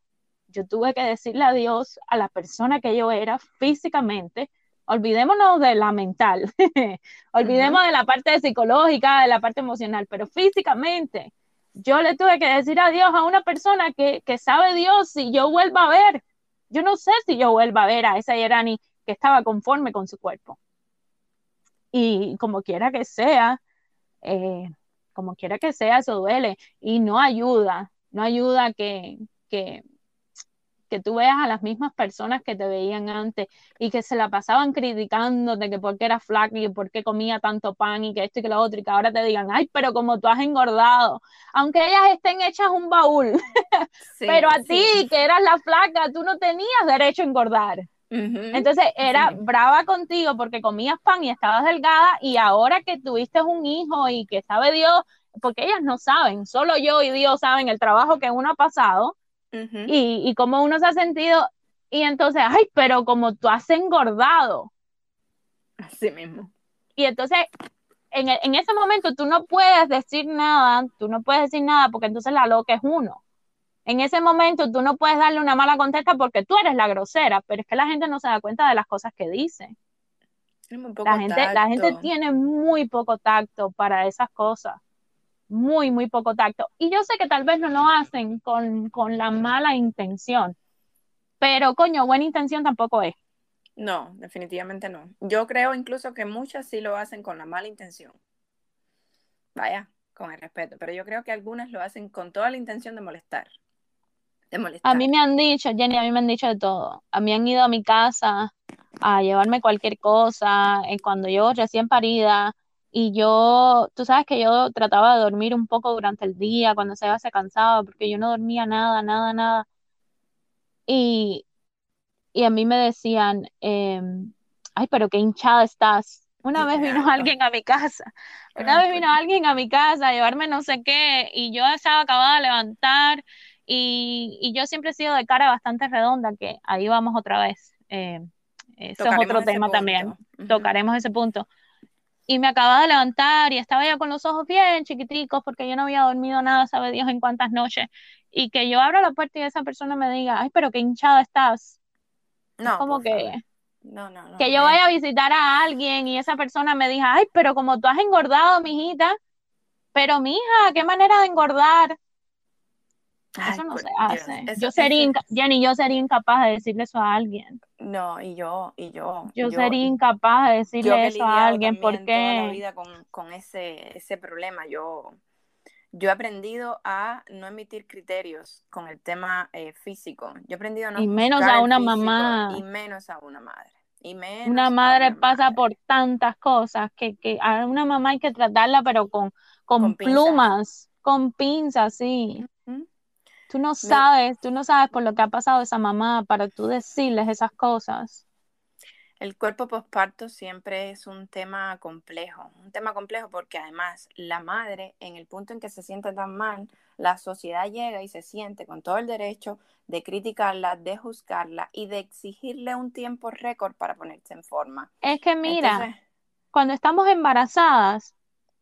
yo tuve que decirle adiós a la persona que yo era físicamente. Olvidémonos de la mental, olvidemos de la parte psicológica, de la parte emocional, pero físicamente yo le tuve que decir adiós a una persona que, sabe Dios si yo vuelva a ver. Yo no sé si yo vuelva a ver a esa Yerani que estaba conforme con su cuerpo. Y como quiera que sea, eh, como quiera que sea, eso duele y no ayuda, no ayuda que, que, que tú veas a las mismas personas que te veían antes y que se la pasaban criticando de que por qué era flaca y por qué comía tanto pan y que esto y que lo otro y que ahora te digan, ay, pero como tú has engordado, aunque ellas estén hechas un baúl, pero a ti que eras la flaca, tú no tenías derecho a engordar. Entonces era brava contigo porque comías pan y estabas delgada y ahora que tuviste un hijo y que sabe Dios, porque ellas no saben, solo yo y Dios saben el trabajo que uno ha pasado, y, y cómo uno se ha sentido. Y entonces, ay, pero como tú has engordado. Así mismo. Y entonces, en, e, en, ese momento tú no puedes decir nada, tú no puedes decir nada porque entonces la loca es uno. En ese momento tú no puedes darle una mala contesta porque tú eres la grosera, pero es que la gente no se da cuenta de las cosas que dice. La gente, la gente tiene muy poco tacto para esas cosas muy, muy poco tacto. Y yo sé que tal vez no lo hacen con, con la mala intención, pero coño, buena intención tampoco es. No, definitivamente no. Yo creo incluso que muchas sí lo hacen con la mala intención. Vaya, con el respeto, pero yo creo que algunas lo hacen con toda la intención de molestar. De molestar. A mí me han dicho, Jenny, a mí me han dicho de todo. A mí han ido a mi casa a llevarme cualquier cosa, eh, cuando yo recién parida, y yo, tú sabes que yo trataba de dormir un poco durante el día, cuando se se cansaba, porque yo no dormía nada, nada, nada. Y, y a mí me decían, em, ay, pero qué hinchada estás. Una vez vino alguien a mi casa, una vez vino alguien a mi casa a llevarme no sé qué, y yo estaba acabada de levantar, y, y yo siempre he sido de cara bastante redonda, que ahí vamos otra vez. Eh, eso es otro tema también, tocaremos ese punto y me acababa de levantar y estaba ya con los ojos bien chiquiticos porque yo no había dormido nada, sabe Dios en cuántas noches, y que yo abro la puerta y esa persona me diga, ay, pero qué hinchada estás. No. como que... No, no, no, que yo vaya a visitar a alguien y esa persona me diga, ay, pero como tú has engordado, mijita, pero mija, qué manera de engordar. Eso no se hace. yo sería, Jenny, yo sería incapaz de decirle eso a alguien. No, y yo, y yo. Yo, sería incapaz de decirle eso a alguien porque... la vida con, con ese, ese problema, yo, yo he aprendido a no emitir criterios con el tema eh, físico. Yo he aprendido a no Y menos a una mamá. Y menos a una madre. Y menos una madre pasa por tantas cosas que, que, a una mamá hay que tratarla, pero con, con, plumas, con pinzas, sí. Tú no sabes, tú no sabes por lo que ha pasado esa mamá para tú decirles esas cosas. El cuerpo postparto siempre es un tema complejo, un tema complejo porque además la madre, en el punto en que se siente tan mal, la sociedad llega y se siente con todo el derecho de criticarla, de juzgarla y de exigirle un tiempo récord para ponerse en forma. Es que mira, cuando estamos embarazadas,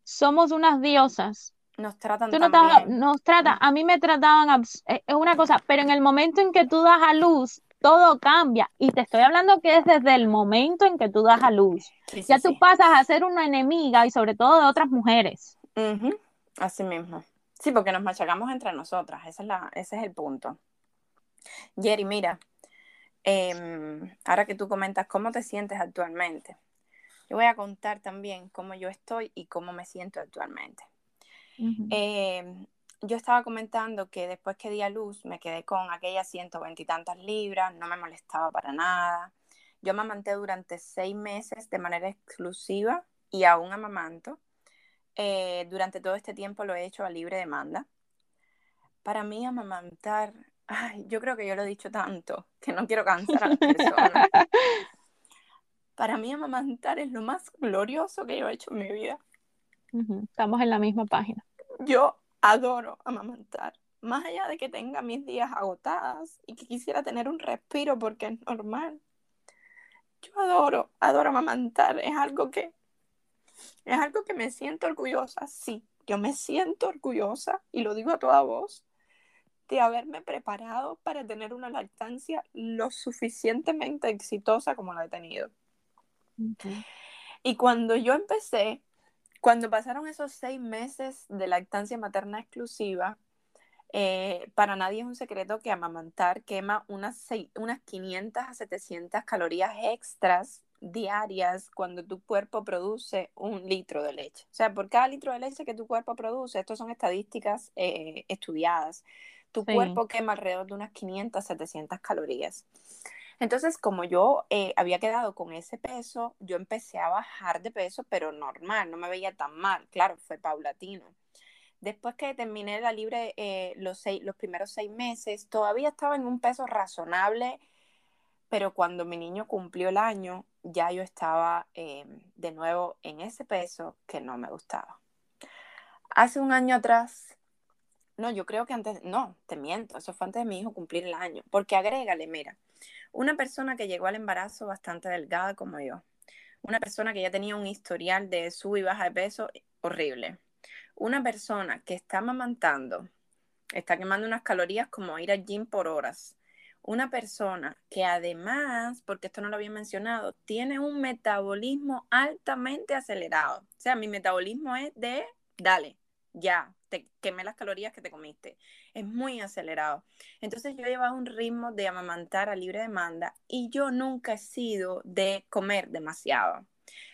somos unas diosas. Nos tratan tú no Nos tratan, a mí me trataban, es una cosa, pero en el momento en que tú das a luz, todo cambia. Y te estoy hablando que es desde el momento en que tú das a luz. ya tú pasas a ser una enemiga y sobre todo de otras mujeres. Así mismo. Sí, porque nos machacamos entre nosotras. Esa es la, ese es el punto. Jerry, mira, em, ahora que tú comentas cómo te sientes actualmente, yo voy a contar también cómo yo estoy y cómo me siento actualmente yo estaba comentando que después que di a luz me quedé con aquellas 120 y tantas libras, no me molestaba para nada. Yo amamanté durante seis meses de manera exclusiva y aún amamanto. Eh, durante todo este tiempo lo he hecho a libre demanda. Para mí amamantar, ay, yo creo que yo lo he dicho tanto que no quiero cansar a las personas. Para mí amamantar es lo más glorioso que yo he hecho en mi vida. Estamos en la misma página. Yo adoro amamantar. Más allá de que tenga mis días agotadas y que quisiera tener un respiro porque es normal. Yo adoro, adoro amamantar. Es algo que es algo que me siento orgullosa, sí. Yo me siento orgullosa y lo digo a toda voz de haberme preparado para tener una lactancia lo suficientemente exitosa como la he tenido. Y cuando yo empecé cuando pasaron esos seis meses de lactancia materna exclusiva, eh, para nadie es un secreto que amamantar quema unas, unas 500 a 700 calorías extras diarias cuando tu cuerpo produce un litro de leche. O sea, por cada litro de leche que tu cuerpo produce, estas son estadísticas eh, estudiadas, tu cuerpo quema alrededor de unas 500 a 700 calorías. Entonces, como yo eh, había quedado con ese peso, yo empecé a bajar de peso, pero normal, no me veía tan mal. Claro, fue paulatino. Después que terminé la libre eh, los, los primeros seis meses, todavía estaba en un peso razonable, pero cuando mi niño cumplió el año, ya yo estaba eh, de nuevo en ese peso que no me gustaba. Hace un año atrás, no, yo creo que antes, no, te miento, eso fue antes de mi hijo cumplir el año, porque agrégale, mira, una persona que llegó al embarazo bastante delgada como yo. Una persona que ya tenía un historial de sub y baja de peso horrible. Una persona que está amamantando, está quemando unas calorías como ir al gym por horas. Una persona que además, porque esto no lo había mencionado, tiene un metabolismo altamente acelerado. O sea, mi metabolismo es de, dale, ya, te quemé las calorías que te comiste. Es muy acelerado. Entonces yo llevaba un ritmo de amamantar a libre demanda y yo nunca he sido de comer demasiado.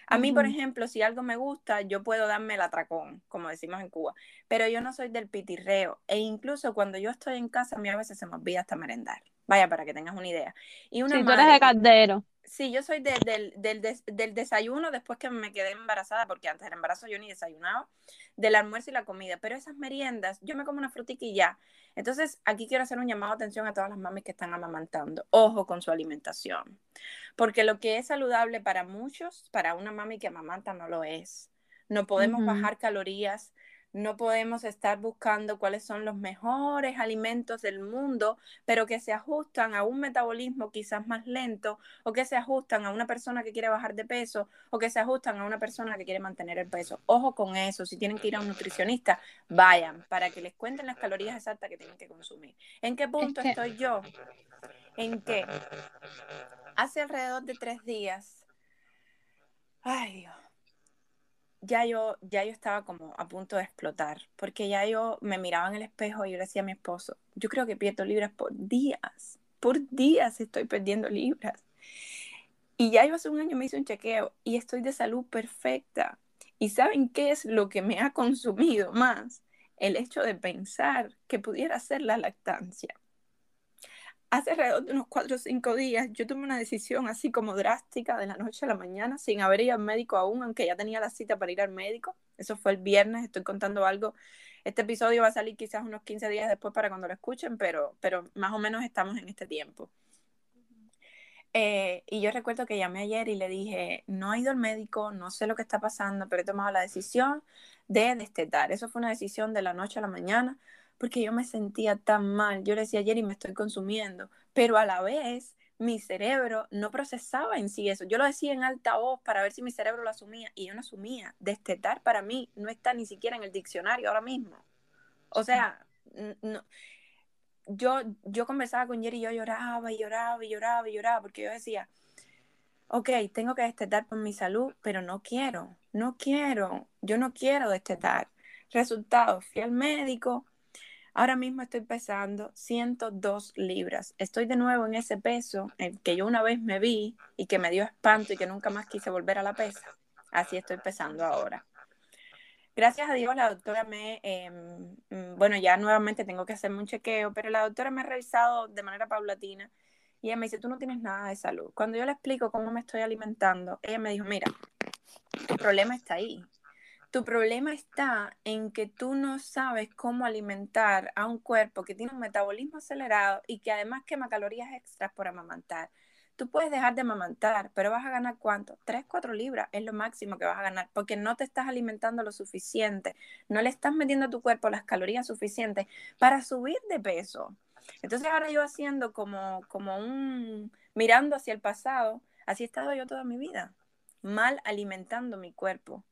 A mí, por ejemplo, si algo me gusta, yo puedo darme el atracón, como decimos en Cuba, pero yo no soy del pitirreo e incluso cuando yo estoy en casa, a mí a veces se me olvida hasta merendar. Vaya, para que tengas una idea. Y una tú eres de caldero. Sí, yo soy del, del, desayuno después que me quedé embarazada, porque antes del embarazo yo ni desayunaba, del almuerzo y la comida, pero esas meriendas, yo me como una frutita y ya. Entonces, aquí quiero hacer un llamado de atención a todas las mamis que están amamantando. Ojo con su alimentación, porque lo que es saludable para muchos, para una mami que amamanta no lo es. No podemos bajar calorías no podemos estar buscando cuáles son los mejores alimentos del mundo, pero que se ajustan a un metabolismo quizás más lento o que se ajustan a una persona que quiere bajar de peso o que se ajustan a una persona que quiere mantener el peso. Ojo con eso, si tienen que ir a un nutricionista, vayan para que les cuenten las calorías exactas que tienen que consumir. ¿En qué punto estoy yo? En que hace alrededor de tres días, ay Dios, ya yo, ya yo estaba como a punto de explotar, porque ya yo me miraba en el espejo y yo le decía a mi esposo, yo creo que pierdo libras por días, por días estoy perdiendo libras. Y ya yo hace un año me hice un chequeo y estoy de salud perfecta. ¿Y saben qué es lo que me ha consumido más? El hecho de pensar que pudiera ser la lactancia. Hace alrededor de unos cuatro o cinco días yo tomé una decisión así como drástica de la noche a la mañana sin haber ido al médico aún, aunque ya tenía la cita para ir al médico. Eso fue el viernes, estoy contando algo. Este episodio va a salir quizás unos 15 días después para cuando lo escuchen, pero, pero más o menos estamos en este tiempo. Eh, y yo recuerdo que llamé ayer y le dije, no he ido al médico, no sé lo que está pasando, pero he tomado la decisión de destetar. Eso fue una decisión de la noche a la mañana, porque yo me sentía tan mal. Yo le decía ayer y me estoy consumiendo, pero a la vez mi cerebro no procesaba en sí eso. Yo lo decía en alta voz para ver si mi cerebro lo asumía y yo no asumía. Destetar para mí no está ni siquiera en el diccionario ahora mismo. O sea, no, yo, yo conversaba con Jerry y yo lloraba y lloraba y lloraba y lloraba porque yo decía, ok, tengo que destetar por mi salud, pero no quiero, no quiero, yo no quiero destetar. Resultado, fui al médico, ahora mismo estoy pesando 102 libras. Estoy de nuevo en ese peso en que yo una vez me vi y que me dio espanto y que nunca más quise volver a la pesa. Así estoy pesando ahora. Gracias a Dios, la doctora me, em, mm, bueno, ya nuevamente tengo que hacerme un chequeo, pero la doctora me ha revisado de manera paulatina y ella me dice, tú no tienes nada de salud. Cuando yo le explico cómo me estoy alimentando, ella me dijo, mira, tu problema está ahí. Tu problema está en que tú no sabes cómo alimentar a un cuerpo que tiene un metabolismo acelerado y que además quema calorías extras por amamantar. Tú puedes dejar de amamantar, pero vas a ganar cuánto? 3, 4 libras es lo máximo que vas a ganar, porque no te estás alimentando lo suficiente, no le estás metiendo a tu cuerpo las calorías suficientes para subir de peso. Entonces ahora yo haciendo como, como un, mirando hacia el pasado, así he estado yo toda mi vida, mal alimentando mi cuerpo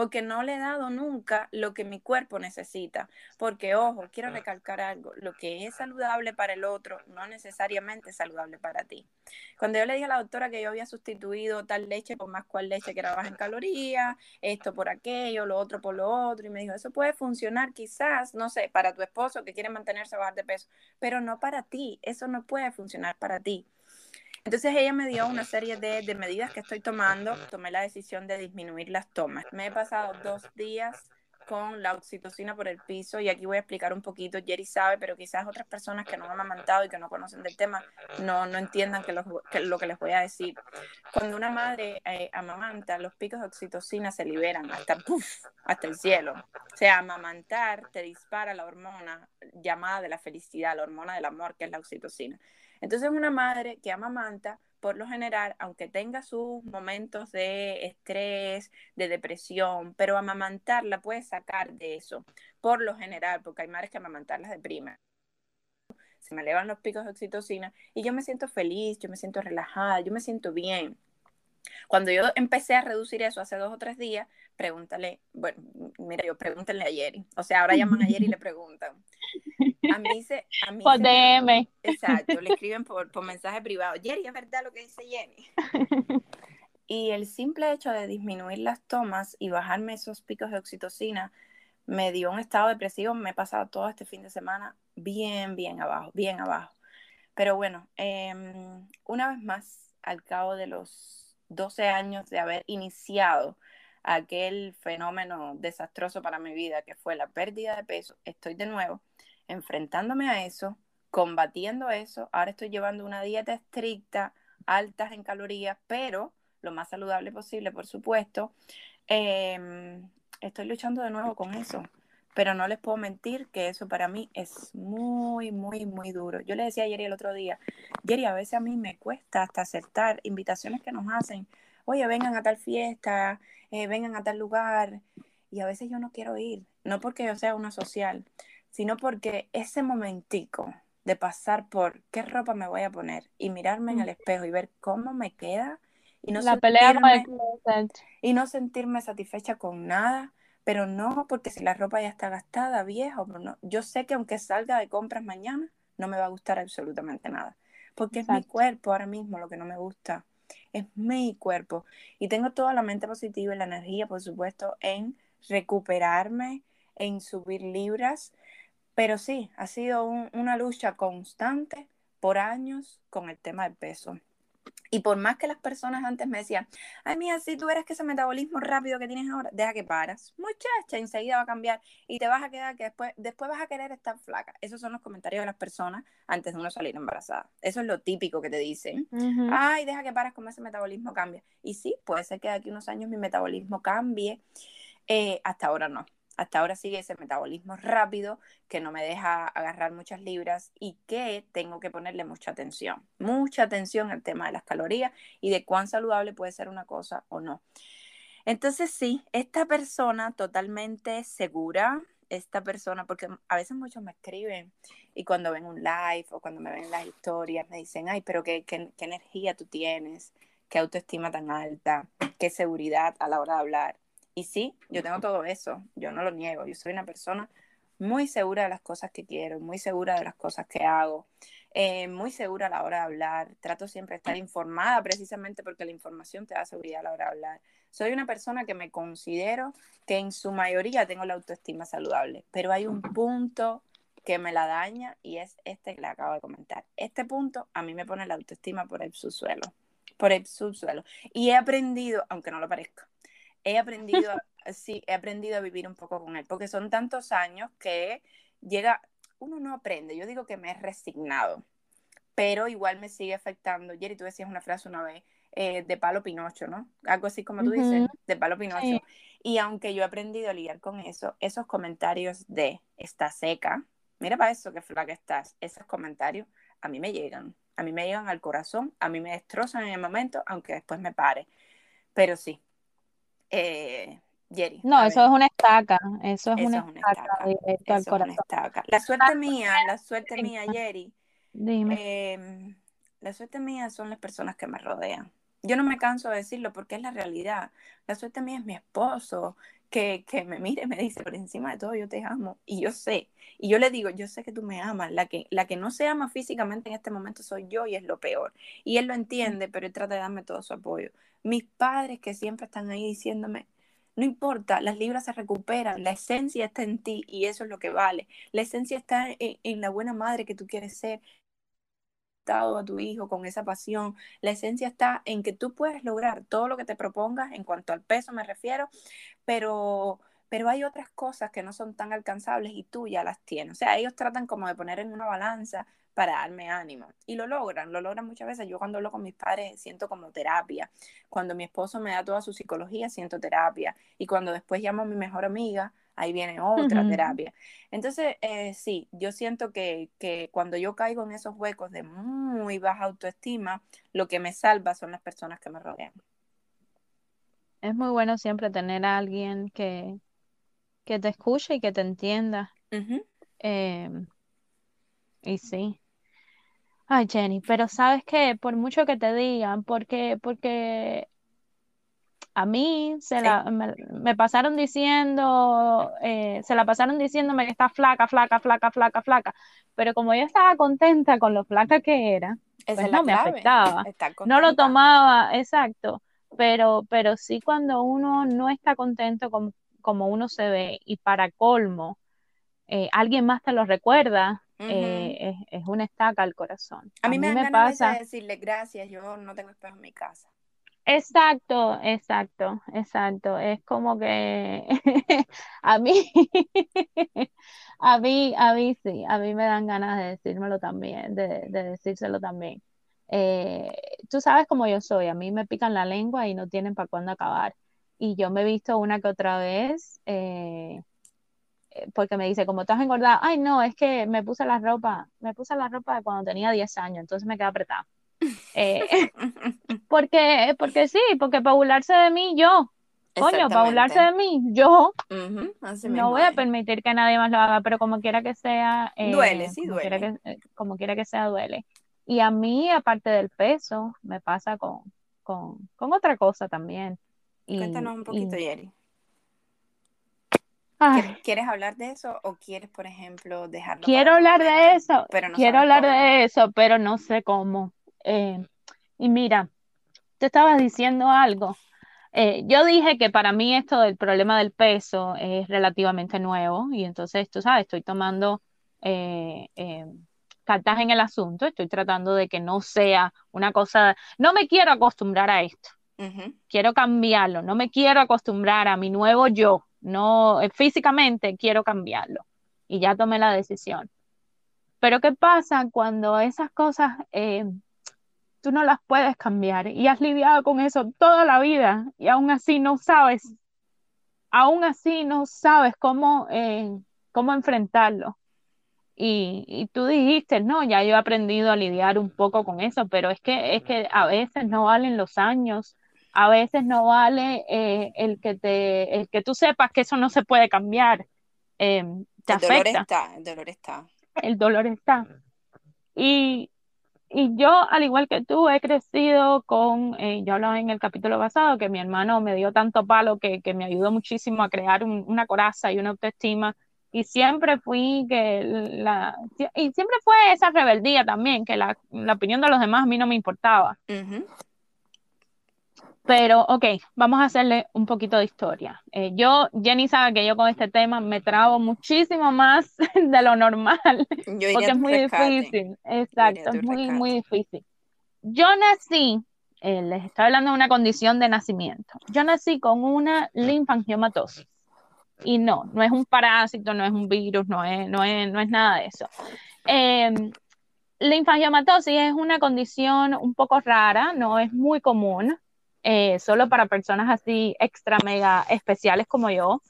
porque no le he dado nunca lo que mi cuerpo necesita. Porque, ojo, quiero recalcar algo, lo que es saludable para el otro no necesariamente es saludable para ti. Cuando yo le dije a la doctora que yo había sustituido tal leche por más cual leche que era baja en calorías, esto por aquello, lo otro por lo otro, y me dijo, eso puede funcionar quizás, no sé, para tu esposo que quiere mantenerse a bajar de peso, pero no para ti, eso no puede funcionar para ti. Entonces ella me dio una serie de, medidas que estoy tomando. Tomé la decisión de disminuir las tomas. Me he pasado dos días con la oxitocina por el piso y aquí voy a explicar un poquito, Jerry sabe, pero quizás otras personas que no han amamantado y que no conocen del tema no, no entiendan que lo que, les voy a decir. Cuando una madre eh, amamanta, los picos de oxitocina se liberan hasta, hasta el cielo. O sea, amamantar te dispara la hormona llamada de la felicidad, la hormona del amor, que es la oxitocina. Entonces una madre que amamanta, por lo general, aunque tenga sus momentos de estrés, de depresión, pero amamantar la puede sacar de eso, por lo general, porque hay madres que amamantar las deprimen. Se me elevan los picos de oxitocina y yo me siento feliz, yo me siento relajada, yo me siento bien. Cuando yo empecé a reducir eso hace dos o tres días, pregúntale, bueno, mira, yo pregúntenle a Jerry. O sea, ahora llaman a Jerry y le preguntan. A mí se. A mí por DM. exacto, le escriben por, por mensaje privado. Jerry, es verdad lo que dice Jenny. Y el simple hecho de disminuir las tomas y bajarme esos picos de oxitocina me dio un estado depresivo. Me he pasado todo este fin de semana bien, bien abajo, bien abajo. Pero bueno, em, una vez más, al cabo de los 12 años de haber iniciado aquel fenómeno desastroso para mi vida, que fue la pérdida de peso, estoy de nuevo enfrentándome a eso, combatiendo eso. Ahora estoy llevando una dieta estricta, altas en calorías, pero lo más saludable posible, por supuesto. Em, estoy luchando de nuevo con eso, pero no les puedo mentir que eso para mí es muy, muy, muy duro. Yo le decía a Jerry el otro día, Jerry, a veces a mí me cuesta hasta aceptar invitaciones que nos hacen. Oye, vengan a tal fiesta, eh, vengan a tal lugar. Y a veces yo no quiero ir, no porque yo sea una social, sino porque ese momentico de pasar por qué ropa me voy a poner y mirarme en el espejo y ver cómo me queda y no, sentirme, y no sentirme satisfecha con nada, pero no porque si la ropa ya está gastada, vieja, no, yo sé que aunque salga de compras mañana, no me va a gustar absolutamente nada, porque es mi cuerpo ahora mismo lo que no me gusta, es mi cuerpo y tengo toda la mente positiva y la energía, por supuesto, en recuperarme, en subir libras, pero sí, ha sido una lucha constante por años con el tema del peso. Y por más que las personas antes me decían, ay, mía, si tú eres que ese metabolismo rápido que tienes ahora, deja que paras. Muchacha, enseguida va a cambiar y te vas a quedar que después, después vas a querer estar flaca. Esos son los comentarios de las personas antes de uno salir embarazada. Eso es lo típico que te dicen. Ay, deja que paras como ese metabolismo cambia. Y sí, puede ser que de aquí unos años mi metabolismo cambie. Eh, hasta ahora no hasta ahora sigue ese metabolismo rápido que no me deja agarrar muchas libras y que tengo que ponerle mucha atención, mucha atención al tema de las calorías y de cuán saludable puede ser una cosa o no. Entonces sí, esta persona totalmente segura, esta persona, porque a veces muchos me escriben y cuando ven un live o cuando me ven las historias me dicen, ay, pero qué, qué, qué energía tú tienes, qué autoestima tan alta, qué seguridad a la hora de hablar. Y sí, yo tengo todo eso, yo no lo niego, yo soy una persona muy segura de las cosas que quiero, muy segura de las cosas que hago, eh, muy segura a la hora de hablar, trato siempre de estar informada precisamente porque la información te da seguridad a la hora de hablar. Soy una persona que me considero que en su mayoría tengo la autoestima saludable, pero hay un punto que me la daña y es este que le acabo de comentar. Este punto a mí me pone la autoestima por el subsuelo, por el subsuelo. Y he aprendido, aunque no lo parezca, he aprendido, sí, he aprendido a vivir un poco con él, porque son tantos años que llega, uno no aprende, yo digo que me he resignado, pero igual me sigue afectando. Jerry, tú decías una frase una vez, eh, de palo pinocho, ¿no? Algo así como tú dices, de palo pinocho. Y aunque yo he aprendido a lidiar con eso, esos comentarios de está seca, mira para eso que flaca estás, esos comentarios a mí me llegan, a mí me llegan al corazón, a mí me destrozan en el momento, aunque después me pare. Pero sí, eh, Jerry. No, eso es una estaca, eso es, una, estaca, La suerte mía, la suerte mía, Jerry. Dime. Em, la suerte mía son las personas que me rodean. Yo no me canso de decirlo porque es la realidad. La suerte mía es mi esposo, que, que, me mire y me dice, por encima de todo, yo te amo. Y yo sé. Y yo le digo, yo sé que tú me amas. La que, la que no se ama físicamente en este momento soy yo y es lo peor. Y él lo entiende, pero él trata de darme todo su apoyo mis padres que siempre están ahí diciéndome, no importa, las libras se recuperan, la esencia está en ti y eso es lo que vale. La esencia está en, la buena madre que tú quieres ser, a tu hijo con esa pasión. La esencia está en que tú puedes lograr todo lo que te propongas, en cuanto al peso me refiero, pero, pero hay otras cosas que no son tan alcanzables y tú ya las tienes. O sea, ellos tratan como de poner en una balanza para darme ánimo. Y lo logran, lo logran muchas veces. Yo cuando hablo con mis padres siento como terapia. Cuando mi esposo me da toda su psicología, siento terapia. Y cuando después llamo a mi mejor amiga, ahí viene otra terapia. Entonces, eh, sí, yo siento que, que, cuando yo caigo en esos huecos de muy baja autoestima, lo que me salva son las personas que me rodean. Es muy bueno siempre tener a alguien que, que te escuche y que te entienda. Em, y sí, Ay, Jenny, pero sabes que por mucho que te digan, porque, porque a mí se la, me, pasaron diciendo, eh, se la pasaron diciéndome que está flaca, flaca, flaca, flaca, flaca, pero como yo estaba contenta con lo flaca que era, pues no me afectaba, no lo tomaba, exacto, pero, pero sí cuando uno no está contento como, como uno se ve y para colmo, eh, alguien más te lo recuerda, eh, es, una estaca al corazón. A mí, me, me pasa decirle gracias, yo no tengo espejo en mi casa. Exacto, exacto, exacto. Es como que a mí, a mí, a mí sí, a mí me dan ganas de decírmelo también, de, decírselo también. Eh, tú sabes cómo yo soy, a mí me pican la lengua y no tienen para cuándo acabar. Y yo me he visto una que otra vez eh, eh, porque me dice, como estás engordada, ay no, es que me puse la ropa, me puse la ropa de cuando tenía 10 años, entonces me queda apretada. Eh, porque, porque sí, porque para burlarse de mí, yo, coño, para burlarse de mí, yo, no voy a permitir que nadie más lo haga, pero como quiera que sea, eh, duele, sí como duele. Quiera que, como quiera que sea, duele. Y a mí, aparte del peso, me pasa con, con, con otra cosa también. Cuéntanos un poquito, Jerry. ¿Quieres hablar de eso o quieres, por ejemplo, dejarlo? Quiero hablar de eso, pero quiero hablar de eso, pero no sé cómo. Eh, y mira, te estabas diciendo algo. Eh, yo dije que para mí esto del problema del peso es relativamente nuevo y entonces, tú sabes, estoy tomando eh, cartas en el asunto, estoy tratando de que no sea una cosa, no me quiero acostumbrar a esto, quiero cambiarlo, no me quiero acostumbrar a mi nuevo yo, no físicamente quiero cambiarlo y ya tomé la decisión. Pero ¿qué pasa cuando esas cosas tú no las puedes cambiar y has lidiado con eso toda la vida y aún así no sabes, aún así no sabes cómo, eh, cómo enfrentarlo? Y, tú dijiste, no, ya yo he aprendido a lidiar un poco con eso, pero es que, es que a veces no valen los años, a veces no vale eh, el, que te, el que tú sepas que eso no se puede cambiar. Eh, te el dolor está, el dolor está. El dolor está. Y, yo, al igual que tú, he crecido con, eh, yo hablaba en el capítulo pasado, que mi hermano me dio tanto palo que, me ayudó muchísimo a crear una coraza y una autoestima. Y siempre fui que la y siempre fue esa rebeldía también que la, opinión de los demás a mí no me importaba pero ok vamos a hacerle un poquito de historia. Eh, yo Jenny sabe que yo con este tema me trabo muchísimo más de lo normal porque es muy difícil. exacto es muy muy difícil. Yo nací eh, les estoy hablando de una condición de nacimiento. Yo nací con una linfangiomatosis y no, no es un parásito, no es un virus, no es, no es, no es nada de eso. Eh, la infangiomatosis es una condición un poco rara, no es muy común, eh, solo para personas así extra mega especiales como yo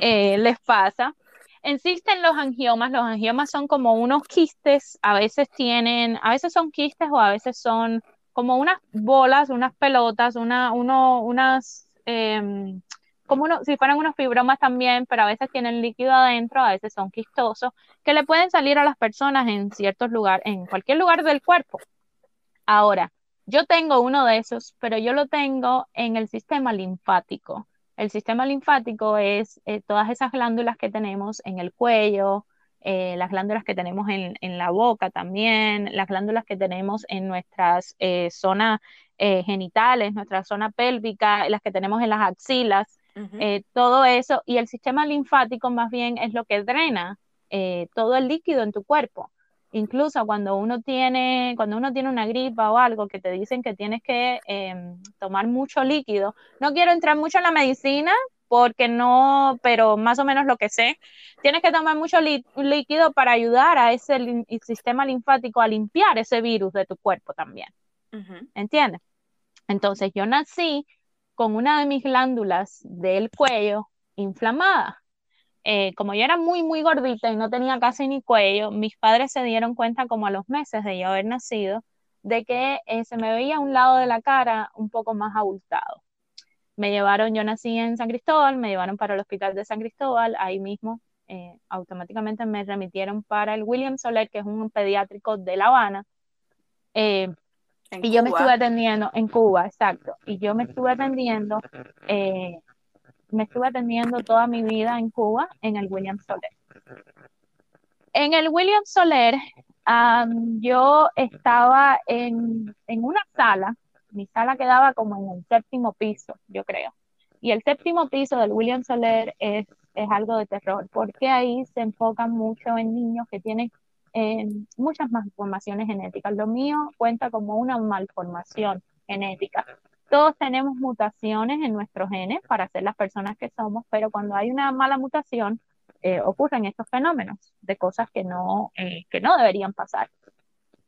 eh, les pasa. Existen los angiomas, los angiomas son como unos quistes, a veces tienen, a veces son quistes o a veces son como unas bolas, unas pelotas, una, uno, unas, em, como uno, si fueran unos fibromas también, pero a veces tienen líquido adentro, a veces son quistosos, que le pueden salir a las personas en ciertos lugares, en cualquier lugar del cuerpo. Ahora, yo tengo uno de esos, pero yo lo tengo en el sistema linfático. El sistema linfático es eh, todas esas glándulas que tenemos en el cuello, eh, las glándulas que tenemos en, la boca también, las glándulas que tenemos en nuestras eh, zonas genitales, nuestra zona pélvica, las que tenemos en las axilas. Todo eso, y el sistema linfático más bien es lo que drena eh, todo el líquido en tu cuerpo. Incluso cuando uno tiene, cuando uno tiene una gripa o algo que te dicen que tienes que em, tomar mucho líquido, no quiero entrar mucho en la medicina porque no, pero más o menos lo que sé, tienes que tomar mucho líquido para ayudar a ese sistema linfático a limpiar ese virus de tu cuerpo también. ¿Entiendes? Entonces yo nací con una de mis glándulas del cuello inflamada. Eh, como yo era muy, muy gordita y no tenía casi ni cuello, mis padres se dieron cuenta como a los meses de yo haber nacido, de que eh, se me veía un lado de la cara un poco más abultado. Me llevaron, yo nací en San Cristóbal, me llevaron para el hospital de San Cristóbal, ahí mismo eh, automáticamente me remitieron para el William Soler, que es un pediátrico de La Habana y yo me estuve atendiendo en Cuba, exacto. Y yo me estuve atendiendo, eh, me estuve atendiendo toda mi vida en Cuba en el William Soler. En el William Soler, yo estaba en, en una sala, mi sala quedaba como en el séptimo piso, yo creo. Y el séptimo piso del William Soler es, es algo de terror, porque ahí se enfocan mucho en niños que tienen muchas malformaciones genéticas. Lo mío cuenta como una malformación genética. Todos tenemos mutaciones en nuestros genes para ser las personas que somos, pero cuando hay una mala mutación, eh, ocurren estos fenómenos de cosas que no, eh, que no deberían pasar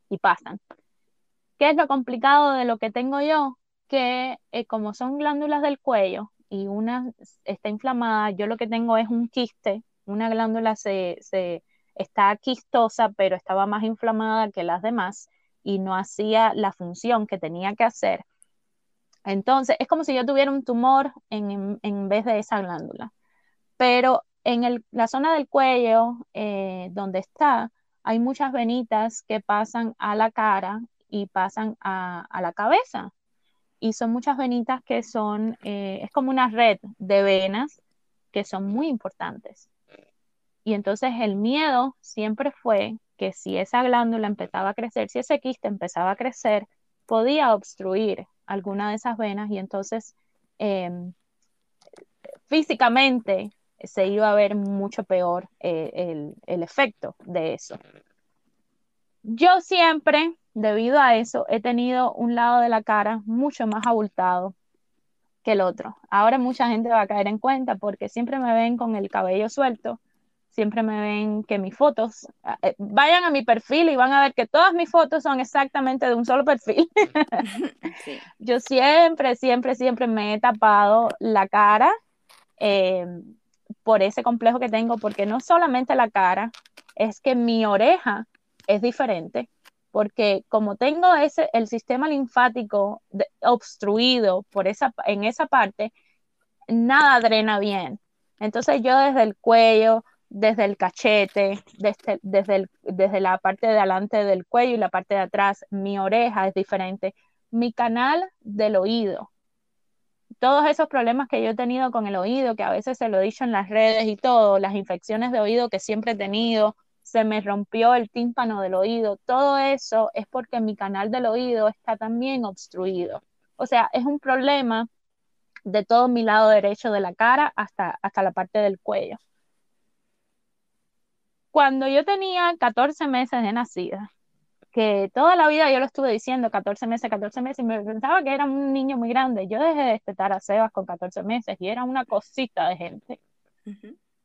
y pasan. ¿Qué es lo complicado de lo que tengo yo? Que eh, como son glándulas del cuello y una está inflamada, yo lo que tengo es un quiste, una glándula se, se está quistosa, pero estaba más inflamada que las demás y no hacía la función que tenía que hacer. Entonces, es como si yo tuviera un tumor en, vez de esa glándula. Pero en la zona del cuello, eh, donde está, hay muchas venitas que pasan a la cara y pasan a, la cabeza. Y son muchas venitas que son, eh, es como una red de venas que son muy importantes. Y entonces el miedo siempre fue que si esa glándula empezaba a crecer, si ese quiste empezaba a crecer, podía obstruir alguna de esas venas y entonces em, físicamente se iba a ver mucho peor eh, el, efecto de eso. Yo siempre, debido a eso, he tenido un lado de la cara mucho más abultado que el otro. Ahora mucha gente va a caer en cuenta porque siempre me ven con el cabello suelto, siempre me ven que mis fotos, eh, vayan a mi perfil y van a ver que todas mis fotos son exactamente de un solo perfil. Yo siempre, siempre, siempre me he tapado la cara eh, por ese complejo que tengo, porque no solamente la cara, es que mi oreja es diferente porque como tengo ese, el sistema linfático obstruido por esa, en esa parte, nada drena bien. Entonces yo desde el cuello, desde el cachete, desde, desde, desde la parte de adelante del cuello y la parte de atrás, mi oreja es diferente. Mi canal del oído, todos esos problemas que yo he tenido con el oído, que a veces se lo he dicho en las redes y todo, las infecciones de oído que siempre he tenido, se me rompió el tímpano del oído, todo eso es porque mi canal del oído está también obstruido. O sea, es un problema de todo mi lado derecho de la cara hasta, hasta la parte del cuello. Cuando yo tenía 14 meses de nacida, que toda la vida yo lo estuve diciendo, 14 meses, 14 meses, y me pensaba que era un niño muy grande. Yo dejé de destetar a Sebas con 14 meses y era una cosita de gente.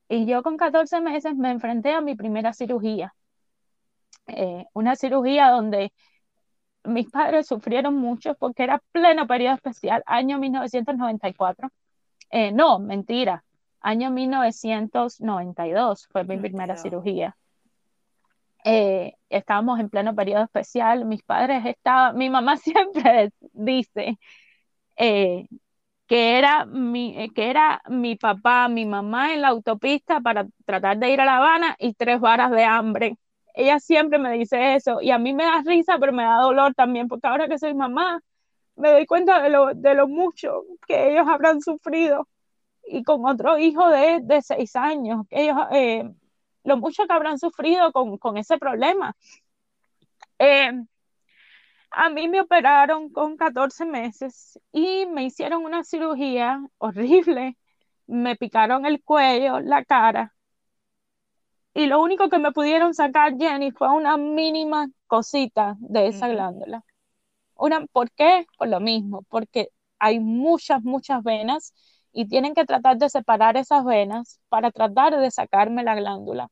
Y yo con 14 meses me enfrenté a mi primera cirugía. Eh, una cirugía donde mis padres sufrieron mucho porque era pleno periodo especial, año 1994. Eh, no, mentira, año 1992 fue mi primera cirugía. Eh, estábamos en pleno periodo especial, mis padres estaban, mi mamá siempre dice que era mi, eh, que era mi papá, mi mamá en la autopista para tratar de ir a La Habana y tres varas de hambre. Ella siempre me dice eso y a mí me da risa, pero me da dolor también, porque ahora que soy mamá, me doy cuenta de lo, de lo mucho que ellos habrán sufrido y con otro hijo de, de seis años, ellos, eh, lo mucho que habrán sufrido con, con ese problema. Eh, a mí me operaron con 14 meses y me hicieron una cirugía horrible. Me picaron el cuello, la cara. Y lo único que me pudieron sacar, Jenny, fue una mínima cosita de esa glándula. Una, ¿Por qué? Por lo mismo, porque hay muchas, muchas venas y tienen que tratar de separar esas venas para tratar de sacarme la glándula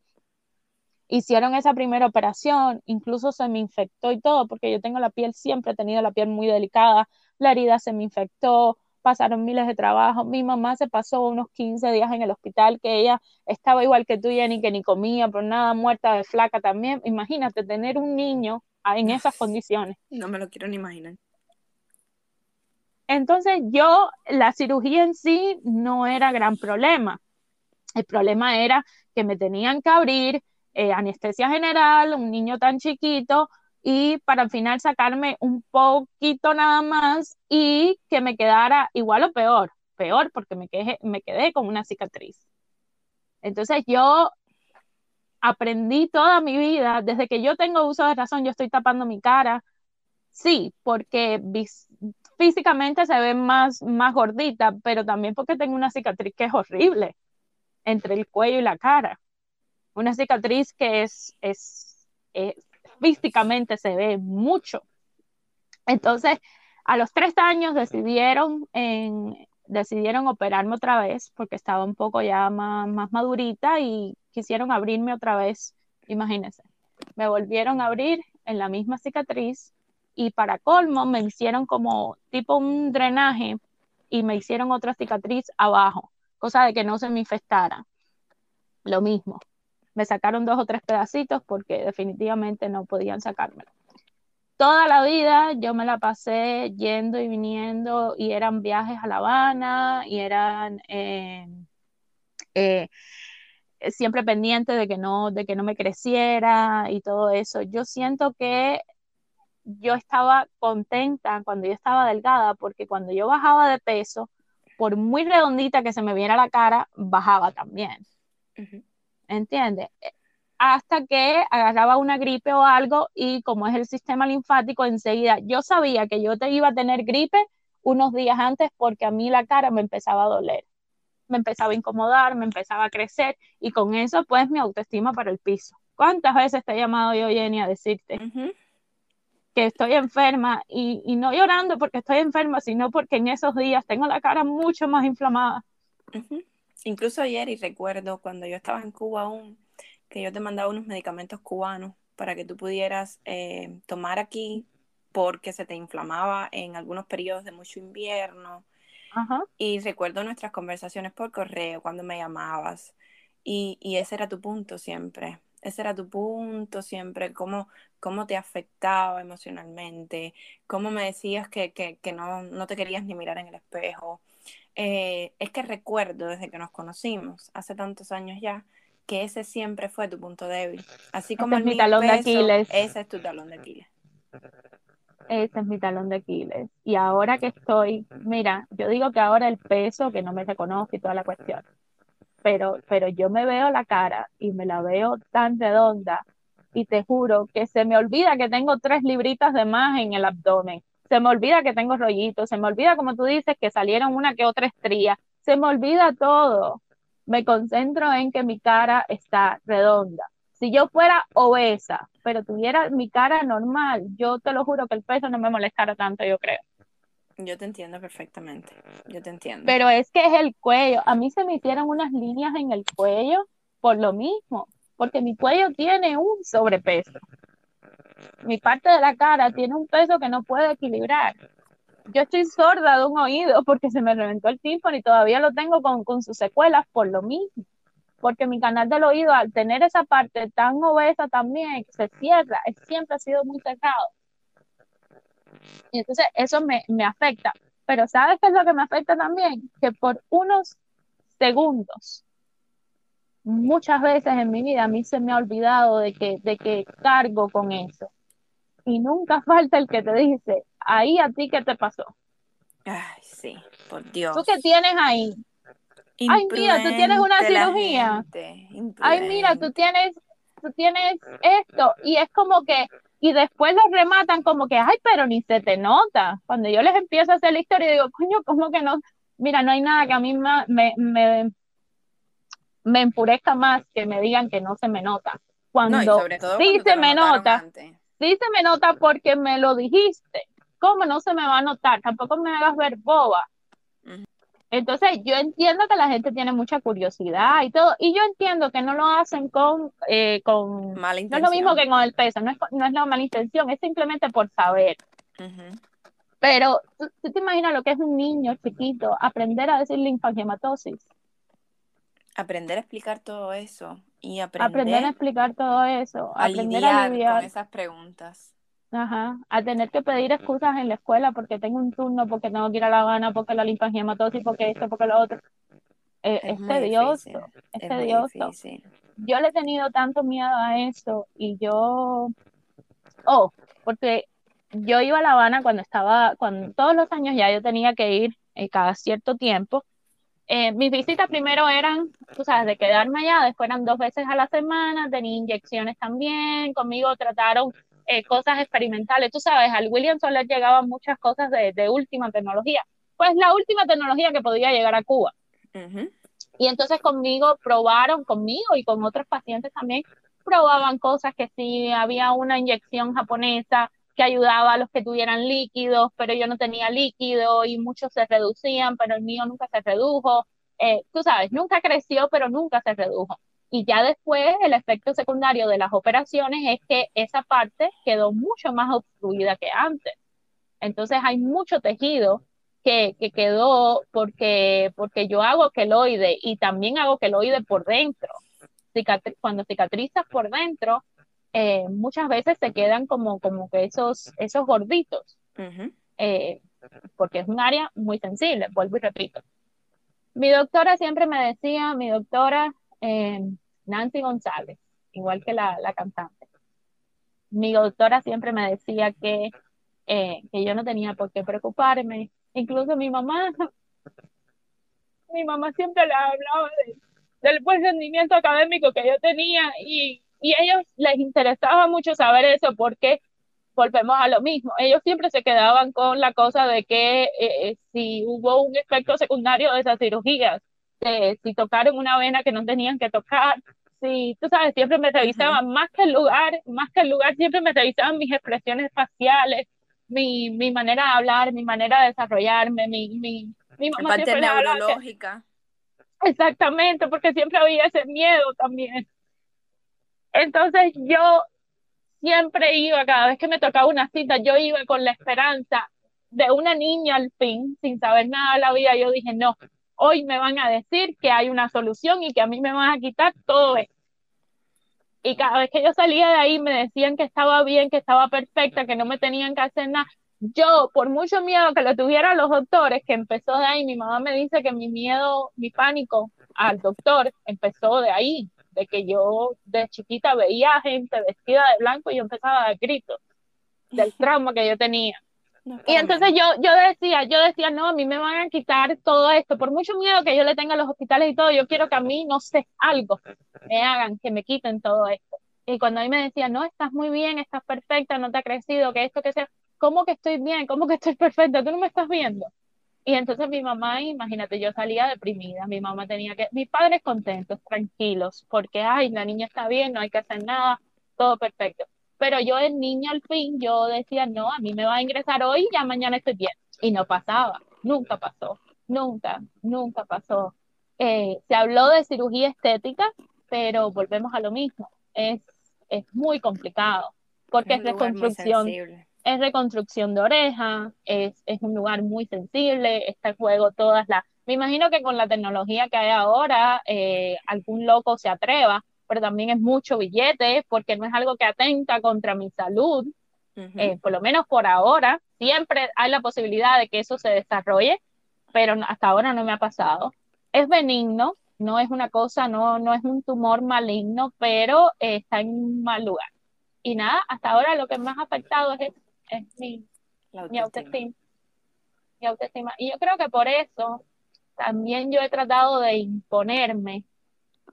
hicieron esa primera operación, incluso se me infectó y todo, porque yo tengo la piel, siempre he tenido la piel muy delicada, la herida se me infectó, pasaron miles de trabajos, mi mamá se pasó unos 15 días en el hospital, que ella estaba igual que tú, ni que ni comía, por nada, muerta de flaca también, imagínate tener un niño en esas condiciones. No me lo quiero ni imaginar. Entonces yo, la cirugía en sí no era gran problema. El problema era que me tenían que abrir, eh, anestesia general, un niño tan chiquito, y para al final sacarme un poquito nada más y que me quedara igual o peor, peor porque me quedé, me quedé con una cicatriz. Entonces yo aprendí toda mi vida, desde que yo tengo uso de razón, yo estoy tapando mi cara, sí, porque físicamente se ve más, más gordita, pero también porque tengo una cicatriz que es horrible entre el cuello y la cara una cicatriz que es, es, físicamente se ve mucho. Entonces, a los tres años decidieron, en, decidieron operarme otra vez porque estaba un poco ya más, más madurita y quisieron abrirme otra vez, imagínense. Me volvieron a abrir en la misma cicatriz y para colmo me hicieron como tipo un drenaje y me hicieron otra cicatriz abajo, cosa de que no se me infectara. Lo mismo me sacaron dos o tres pedacitos porque definitivamente no podían sacármelo. Toda la vida yo me la pasé yendo y viniendo y eran viajes a La Habana y eran eh, eh, siempre pendiente de que, no, de que no me creciera y todo eso. Yo siento que yo estaba contenta cuando yo estaba delgada porque cuando yo bajaba de peso, por muy redondita que se me viera la cara, bajaba también. ¿entiendes? Hasta que agarraba una gripe o algo y como es el sistema linfático, enseguida yo sabía que yo te iba a tener gripe unos días antes porque a mí la cara me empezaba a doler, me empezaba a incomodar, me empezaba a crecer y con eso pues mi autoestima para el piso. ¿Cuántas veces te he llamado yo, Jenny, a decirte que estoy enferma y, y, no llorando porque estoy enferma, sino porque en esos días tengo la cara mucho más inflamada? Incluso ayer, y recuerdo cuando yo estaba en Cuba aún, que yo te mandaba unos medicamentos cubanos para que tú pudieras eh, tomar aquí porque se te inflamaba en algunos periodos de mucho invierno. Y recuerdo nuestras conversaciones por correo cuando me llamabas. Y, y, ese era tu punto siempre. Ese era tu punto siempre, cómo, cómo te afectaba emocionalmente, cómo me decías que, que, que no, no, te querías ni mirar en el espejo. Eh, es que recuerdo desde que nos conocimos, hace tantos años ya, que ese siempre fue tu punto débil. Así como es mi talón de Aquiles. Ese es tu talón de Aquiles. Ese es mi talón de Aquiles. Y ahora que estoy, mira, yo digo que ahora el peso, que no me reconozco y toda la cuestión, pero, pero yo me veo la cara y me la veo tan redonda y te juro que se me olvida que tengo tres libritas de más en el abdomen. Se me olvida que tengo rollitos, se me olvida, como tú dices, que salieron una que otra estría. Se me olvida todo. Me concentro en que mi cara está redonda. Si yo fuera obesa, pero tuviera mi cara normal, yo te lo juro que el peso no me molestara tanto, yo creo. Yo te entiendo perfectamente, yo te entiendo. Pero es que es el cuello. A mí se me hicieron unas líneas en el cuello por lo mismo, porque mi cuello tiene un sobrepeso. Mi parte de la cara tiene un peso que no puede equilibrar. Yo estoy sorda de un oído porque se me reventó el tímpano y todavía lo tengo con, con sus secuelas por lo mismo porque mi canal del oído, al tener esa parte tan obesa también, se cierra, siempre ha sido muy cerrado. Y entonces eso me, me afecta. Pero ¿sabes qué es lo que me afecta también? Que por unos segundos, muchas veces en mi vida a mí se me ha olvidado de que, de que cargo con eso. Y nunca falta el que te dice, ahí a ti qué te pasó. Ay, sí, por Dios. ¿Tú qué tienes ahí? Ay, mira, tú tienes una cirugía. Ay, mira, tú tienes, tú tienes esto. Y es como que, y después lo rematan como que, ay, pero ni se te nota. Cuando yo les empiezo a hacer la historia, digo, coño, ¿cómo que no? Mira, no hay nada que a mí me, me, me empurezca más que me digan que no se me nota. Cuando sí se me nota, sí se me nota porque me lo dijiste. ¿Cómo no se me va a notar? Tampoco me hagas ver boba. Entonces, yo entiendo que la gente tiene mucha curiosidad y todo, y yo entiendo que no lo hacen con, eh, con mala no es lo mismo que con el peso, no es, no es la mala intención, es simplemente por saber. Pero ¿tú, te imaginas lo que es un niño chiquito aprender a decir linfangiomatosis. Aprender a explicar todo eso y aprender, aprender a explicar todo eso, a aprender a lidiar con esas preguntas. Ajá, a tener que pedir excusas en la escuela porque tengo un turno, porque tengo que ir a La Habana, porque la linfangiomatosis, porque esto, porque lo otro. Eh, es, tedioso, es, tedioso. Yo le he tenido tanto miedo a eso y yo, oh, porque yo iba a La Habana cuando estaba, cuando todos los años ya yo tenía que ir eh, cada cierto tiempo. Eh, mis visitas primero eran, tú sabes, de quedarme allá, después eran dos veces a la semana, tenía inyecciones también, conmigo trataron eh, cosas experimentales. Tú sabes, al William Soler llegaban muchas cosas de, de, última tecnología. Pues la última tecnología que podía llegar a Cuba. Y entonces conmigo probaron, conmigo y con otros pacientes también, probaban cosas que sí, había una inyección japonesa que ayudaba a los que tuvieran líquidos, pero yo no tenía líquido y muchos se reducían, pero el mío nunca se redujo. Eh, tú sabes, nunca creció, pero nunca se redujo. Y ya después el efecto secundario de las operaciones es que esa parte quedó mucho más obstruida que antes. Entonces hay mucho tejido que, que quedó porque, porque yo hago queloide y también hago queloide por dentro. cuando cicatrizas por dentro, eh, muchas veces se quedan como, como que esos, esos gorditos, eh, porque es un área muy sensible, vuelvo y repito. Mi doctora siempre me decía, mi doctora, eh, Nancy González, igual que la, cantante. Mi doctora siempre me decía que, eh, que yo no tenía por qué preocuparme. Incluso mi mamá, mi mamá siempre le hablaba del buen rendimiento académico que yo tenía y, y ellos les interesaba mucho saber eso porque volvemos a lo mismo. Ellos siempre se quedaban con la cosa de que eh, eh, si hubo un efecto secundario de esas cirugías, si tocaron una vena que no tenían que tocar, sí, tú sabes, siempre me revisaban, más que el lugar, más que el lugar, siempre me revisaban mis expresiones faciales, mi, mi manera de hablar, mi manera de desarrollarme, mi, mi, mi mamá parte neurológica. Exactamente, porque siempre había ese miedo también. Entonces yo siempre iba, cada vez que me tocaba una cita, yo iba con la esperanza de una niña al fin, sin saber nada de la vida, yo dije, no, hoy me van a decir que hay una solución y que a mí me van a quitar todo esto. Y cada vez que yo salía de ahí me decían que estaba bien, que estaba perfecta, que no me tenían que hacer nada. Yo, por mucho miedo que lo tuvieran los doctores, que empezó de ahí, mi mamá me dice que mi miedo, mi pánico al doctor empezó de ahí, de que yo de chiquita veía gente vestida de blanco y yo empezaba a gritos del trauma que yo tenía. Y entonces yo, yo decía, yo decía, no, a mí me van a quitar todo esto, por mucho miedo que yo le tenga a los hospitales y todo, yo quiero que a mí, no sé, algo me hagan, que me quiten todo esto. Y cuando a mí me decían, no, estás muy bien, estás perfecta, no te ha crecido, que esto, que sea, ¿cómo que estoy bien? ¿Cómo que estoy perfecta? ¿Tú no me estás viendo? Y entonces mi mamá, imagínate, yo salía deprimida, mi mamá tenía que, mis padres contentos, tranquilos, porque, ay, la niña está bien, no hay que hacer nada, todo perfecto. Pero yo el niño al fin, yo decía, no, a mí me va a ingresar hoy, ya mañana estoy bien. Y no pasaba, nunca pasó, nunca, nunca pasó. Eh, se habló de cirugía estética, pero volvemos a lo mismo, es, es muy complicado, porque es reconstrucción es reconstrucción de oreja, es, es un lugar muy sensible, está en juego todas las... Me imagino que con la tecnología que hay ahora, eh, algún loco se atreva, pero también es mucho billete, porque no es algo que atenta contra mi salud, eh, por lo menos por ahora. Siempre hay la posibilidad de que eso se desarrolle, pero hasta ahora no me ha pasado. Es benigno, no es una cosa, no, no es un tumor maligno, pero está en un mal lugar. Y nada, hasta ahora lo que más ha afectado es es mi, autoestima. mi autoestima. Y yo creo que por eso también yo he tratado de imponerme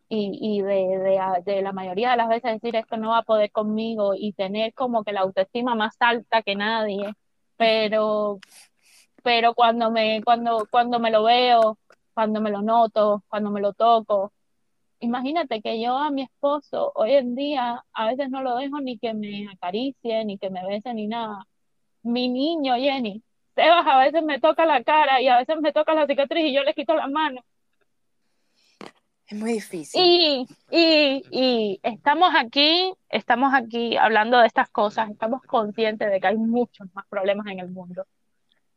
y, de, de, la mayoría de las veces decir esto no va a poder conmigo y tener como que la autoestima más alta que nadie, pero, pero cuando, me, cuando, cuando me lo veo, cuando me lo noto, cuando me lo toco, imagínate que yo a mi esposo hoy en día a veces no lo dejo ni que me acaricie, ni que me bese, ni nada. Mi niño, Jenny, Sebas a veces me toca la cara y a veces me toca la cicatriz y yo le quito la mano. Es muy difícil. Y, y, y estamos aquí, estamos aquí hablando de estas cosas, estamos conscientes de que hay muchos más problemas en el mundo.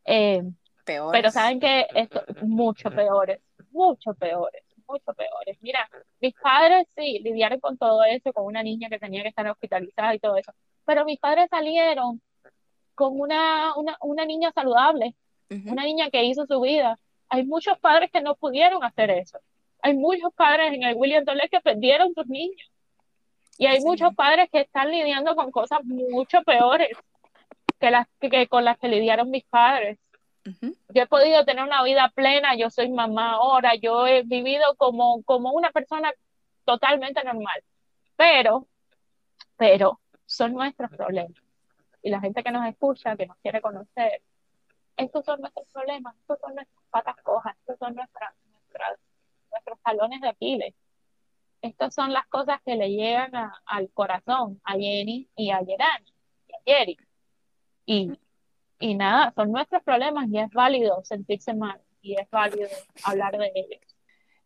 Eh, peores. Pero saben que esto, mucho peores, mucho peores mucho peores. Mira, mis padres sí lidiaron con todo eso, con una niña que tenía que estar hospitalizada y todo eso, pero mis padres salieron con una, una, una niña saludable, una niña que hizo su vida. Hay muchos padres que no pudieron hacer eso. Hay muchos padres en el William Tolet que perdieron sus niños. Y hay muchos padres que están lidiando con cosas mucho peores que las que con las que lidiaron mis padres. Yo he podido tener una vida plena, yo soy mamá ahora, yo he vivido como, como una persona totalmente normal, pero, pero son nuestros problemas. Y la gente que nos escucha, que nos quiere conocer, estos son nuestros problemas, estos son nuestras patas cojas, estos son nuestras, nuestros talones de Aquiles. Estas son las cosas que le llegan al corazón, a Jenny y a Yerani y a Jerry. Y y nada, son nuestros problemas y es válido sentirse mal y es válido hablar de ellos.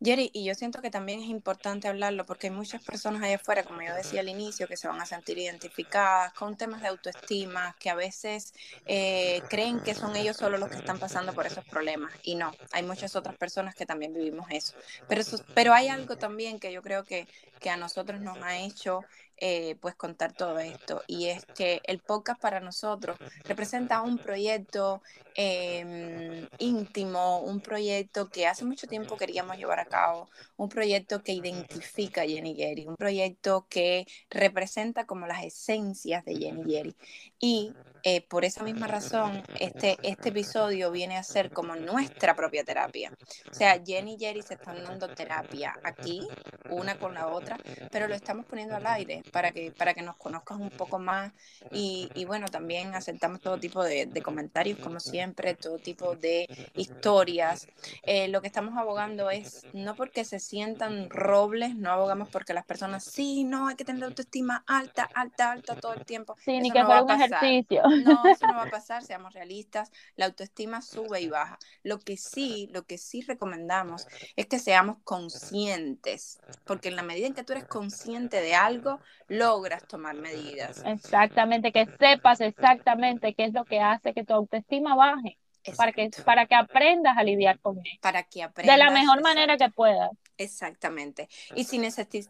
Jerry, y yo siento que también es importante hablarlo porque hay muchas personas allá afuera, como yo decía al inicio, que se van a sentir identificadas con temas de autoestima, que a veces eh, creen que son ellos solo los que están pasando por esos problemas. Y no, hay muchas otras personas que también vivimos eso. Pero, pero hay algo también que yo creo que, que a nosotros nos ha hecho eh, pues contar todo esto. Y es que el podcast para nosotros representa un proyecto em, íntimo, un proyecto que hace mucho tiempo queríamos llevar a cabo, un proyecto que identifica a Jenny Gary, un proyecto que representa como las esencias de Jenny Gary. Y eh, por esa misma razón, este, este episodio viene a ser como nuestra propia terapia. O sea, Jenny y Jerry se están dando terapia aquí, una con la otra, pero lo estamos poniendo al aire para que, para que nos conozcas un poco más y, y bueno, también aceptamos todo tipo de, de, comentarios, como siempre, todo tipo de historias. Eh, lo que estamos abogando es, no porque se sientan robles, no abogamos porque las personas, sí, no, hay que tener autoestima alta, alta, alta todo el tiempo. Sí, ni que fuera un ejercicio. No, eso no va a pasar, seamos realistas, la autoestima sube y baja. Lo que sí, lo que sí recomendamos es que seamos conscientes, porque en la medida en que tú eres consciente de algo, logras tomar medidas. Exactamente, que sepas exactamente qué es lo que hace que tu autoestima baje. Para que, para que aprendas a lidiar con él. Para que aprendas. De la mejor manera que puedas. Exactamente. Y si,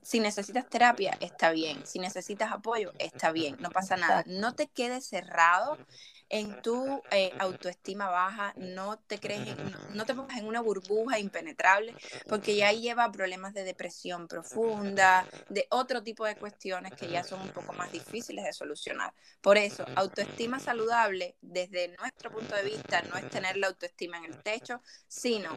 si necesitas terapia, está bien. Si necesitas apoyo, está bien. No pasa nada. No te quedes cerrado en tu eh, autoestima baja, no te crees, no, te pongas en una burbuja impenetrable, porque ya lleva problemas de depresión profunda, de otro tipo de cuestiones que ya son un poco más difíciles de solucionar. Por eso, autoestima saludable, desde nuestro punto de vista, no es tener la autoestima en el techo, sino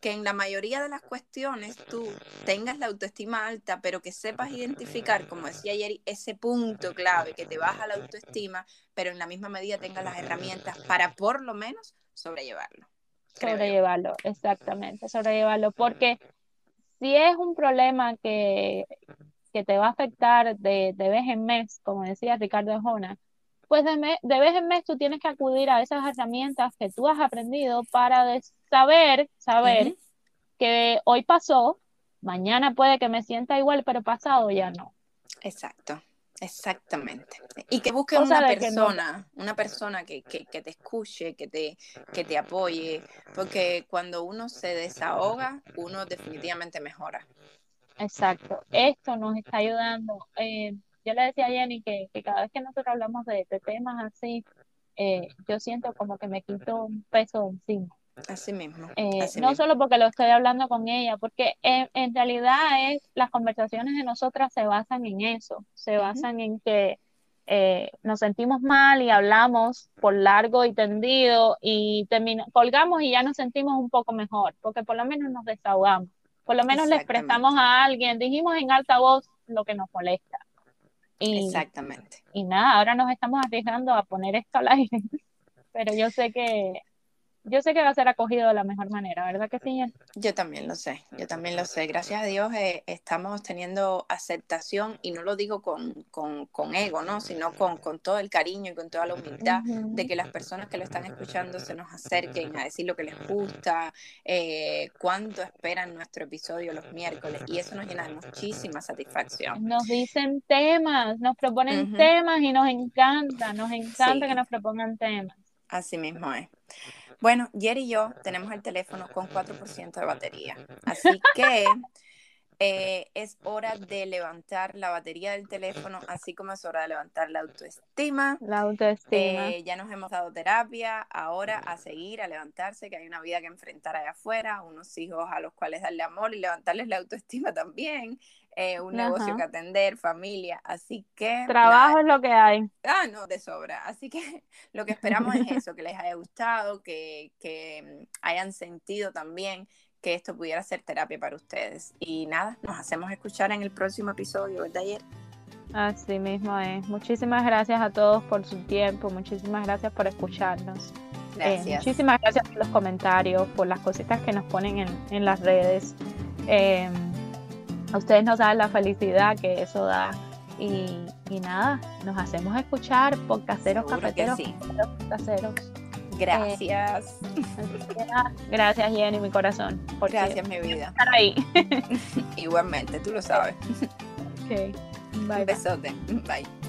que en la mayoría de las cuestiones tú tengas la autoestima alta, pero que sepas identificar, como decía ayer, ese punto clave que te baja la autoestima, pero en la misma medida tengas las herramientas para por lo menos sobrellevarlo. Sobrellevarlo, exactamente, sobrellevarlo, porque si es un problema que, que te va a afectar de, de, vez en mes, como decía Ricardo Jona, pues de, de, vez en mes tú tienes que acudir a esas herramientas que tú has aprendido para saber, saber que hoy pasó, mañana puede que me sienta igual, pero pasado ya no. Exacto. Exactamente. Y que busques una persona, una persona que, que, que, te escuche, que te, que te apoye, porque cuando uno se desahoga, uno definitivamente mejora. Exacto. Esto nos está ayudando. Eh, yo le decía a Jenny que, que, cada vez que nosotros hablamos de, de temas así, eh, yo siento como que me quito un peso encima. Así mismo. Eh, no solo porque lo estoy hablando con ella, porque en, realidad es las conversaciones de nosotras se basan en eso, se basan en que eh, nos sentimos mal y hablamos por largo y tendido y colgamos y ya nos sentimos un poco mejor, porque por lo menos nos desahogamos, por lo menos le expresamos a alguien, dijimos en alta voz lo que nos molesta. Y, Exactamente. Y nada, ahora nos estamos arriesgando a poner esto al aire, pero yo sé que yo sé que va a ser acogido de la mejor manera, ¿verdad que sí? Yo también lo sé, yo también lo sé. Gracias a Dios eh, estamos teniendo aceptación y no lo digo con, con, con ego, ¿no? Sino con, con, todo el cariño y con toda la humildad de que las personas que lo están escuchando se nos acerquen a decir lo que les gusta, eh, cuánto esperan nuestro episodio los miércoles y eso nos llena de muchísima satisfacción. Nos dicen temas, nos proponen temas y nos encanta, nos encanta que nos propongan temas. Así mismo es. Bueno, Jerry y yo tenemos el teléfono con 4% de batería, así que eh, es hora de levantar la batería del teléfono, así como es hora de levantar la autoestima. La autoestima. Eh, ya nos hemos dado terapia, ahora a seguir, a levantarse, que hay una vida que enfrentar allá afuera, unos hijos a los cuales darle amor y levantarles la autoestima también. Eh, un negocio que atender, familia, así que... Trabajo es lo que hay. Ah, no, de sobra. Así que lo que esperamos es eso, que les haya gustado, que, que hayan sentido también que esto pudiera ser terapia para ustedes. Y nada, nos hacemos escuchar en el próximo episodio, ¿verdad, ayer? Así mismo es. Muchísimas gracias a todos por su tiempo, muchísimas gracias por escucharnos. Eh, gracias. muchísimas gracias por los comentarios, por las cositas que nos ponen en, en las redes. Eh, ustedes nos dan la felicidad que eso da. Y, y nada, nos hacemos escuchar por caseros, cafeteros, caseros. Gracias. gracias, Jenny, mi corazón. gracias, mi vida. Estar ahí. Igualmente, tú lo sabes. Ok. Bye. Un besote. Bye.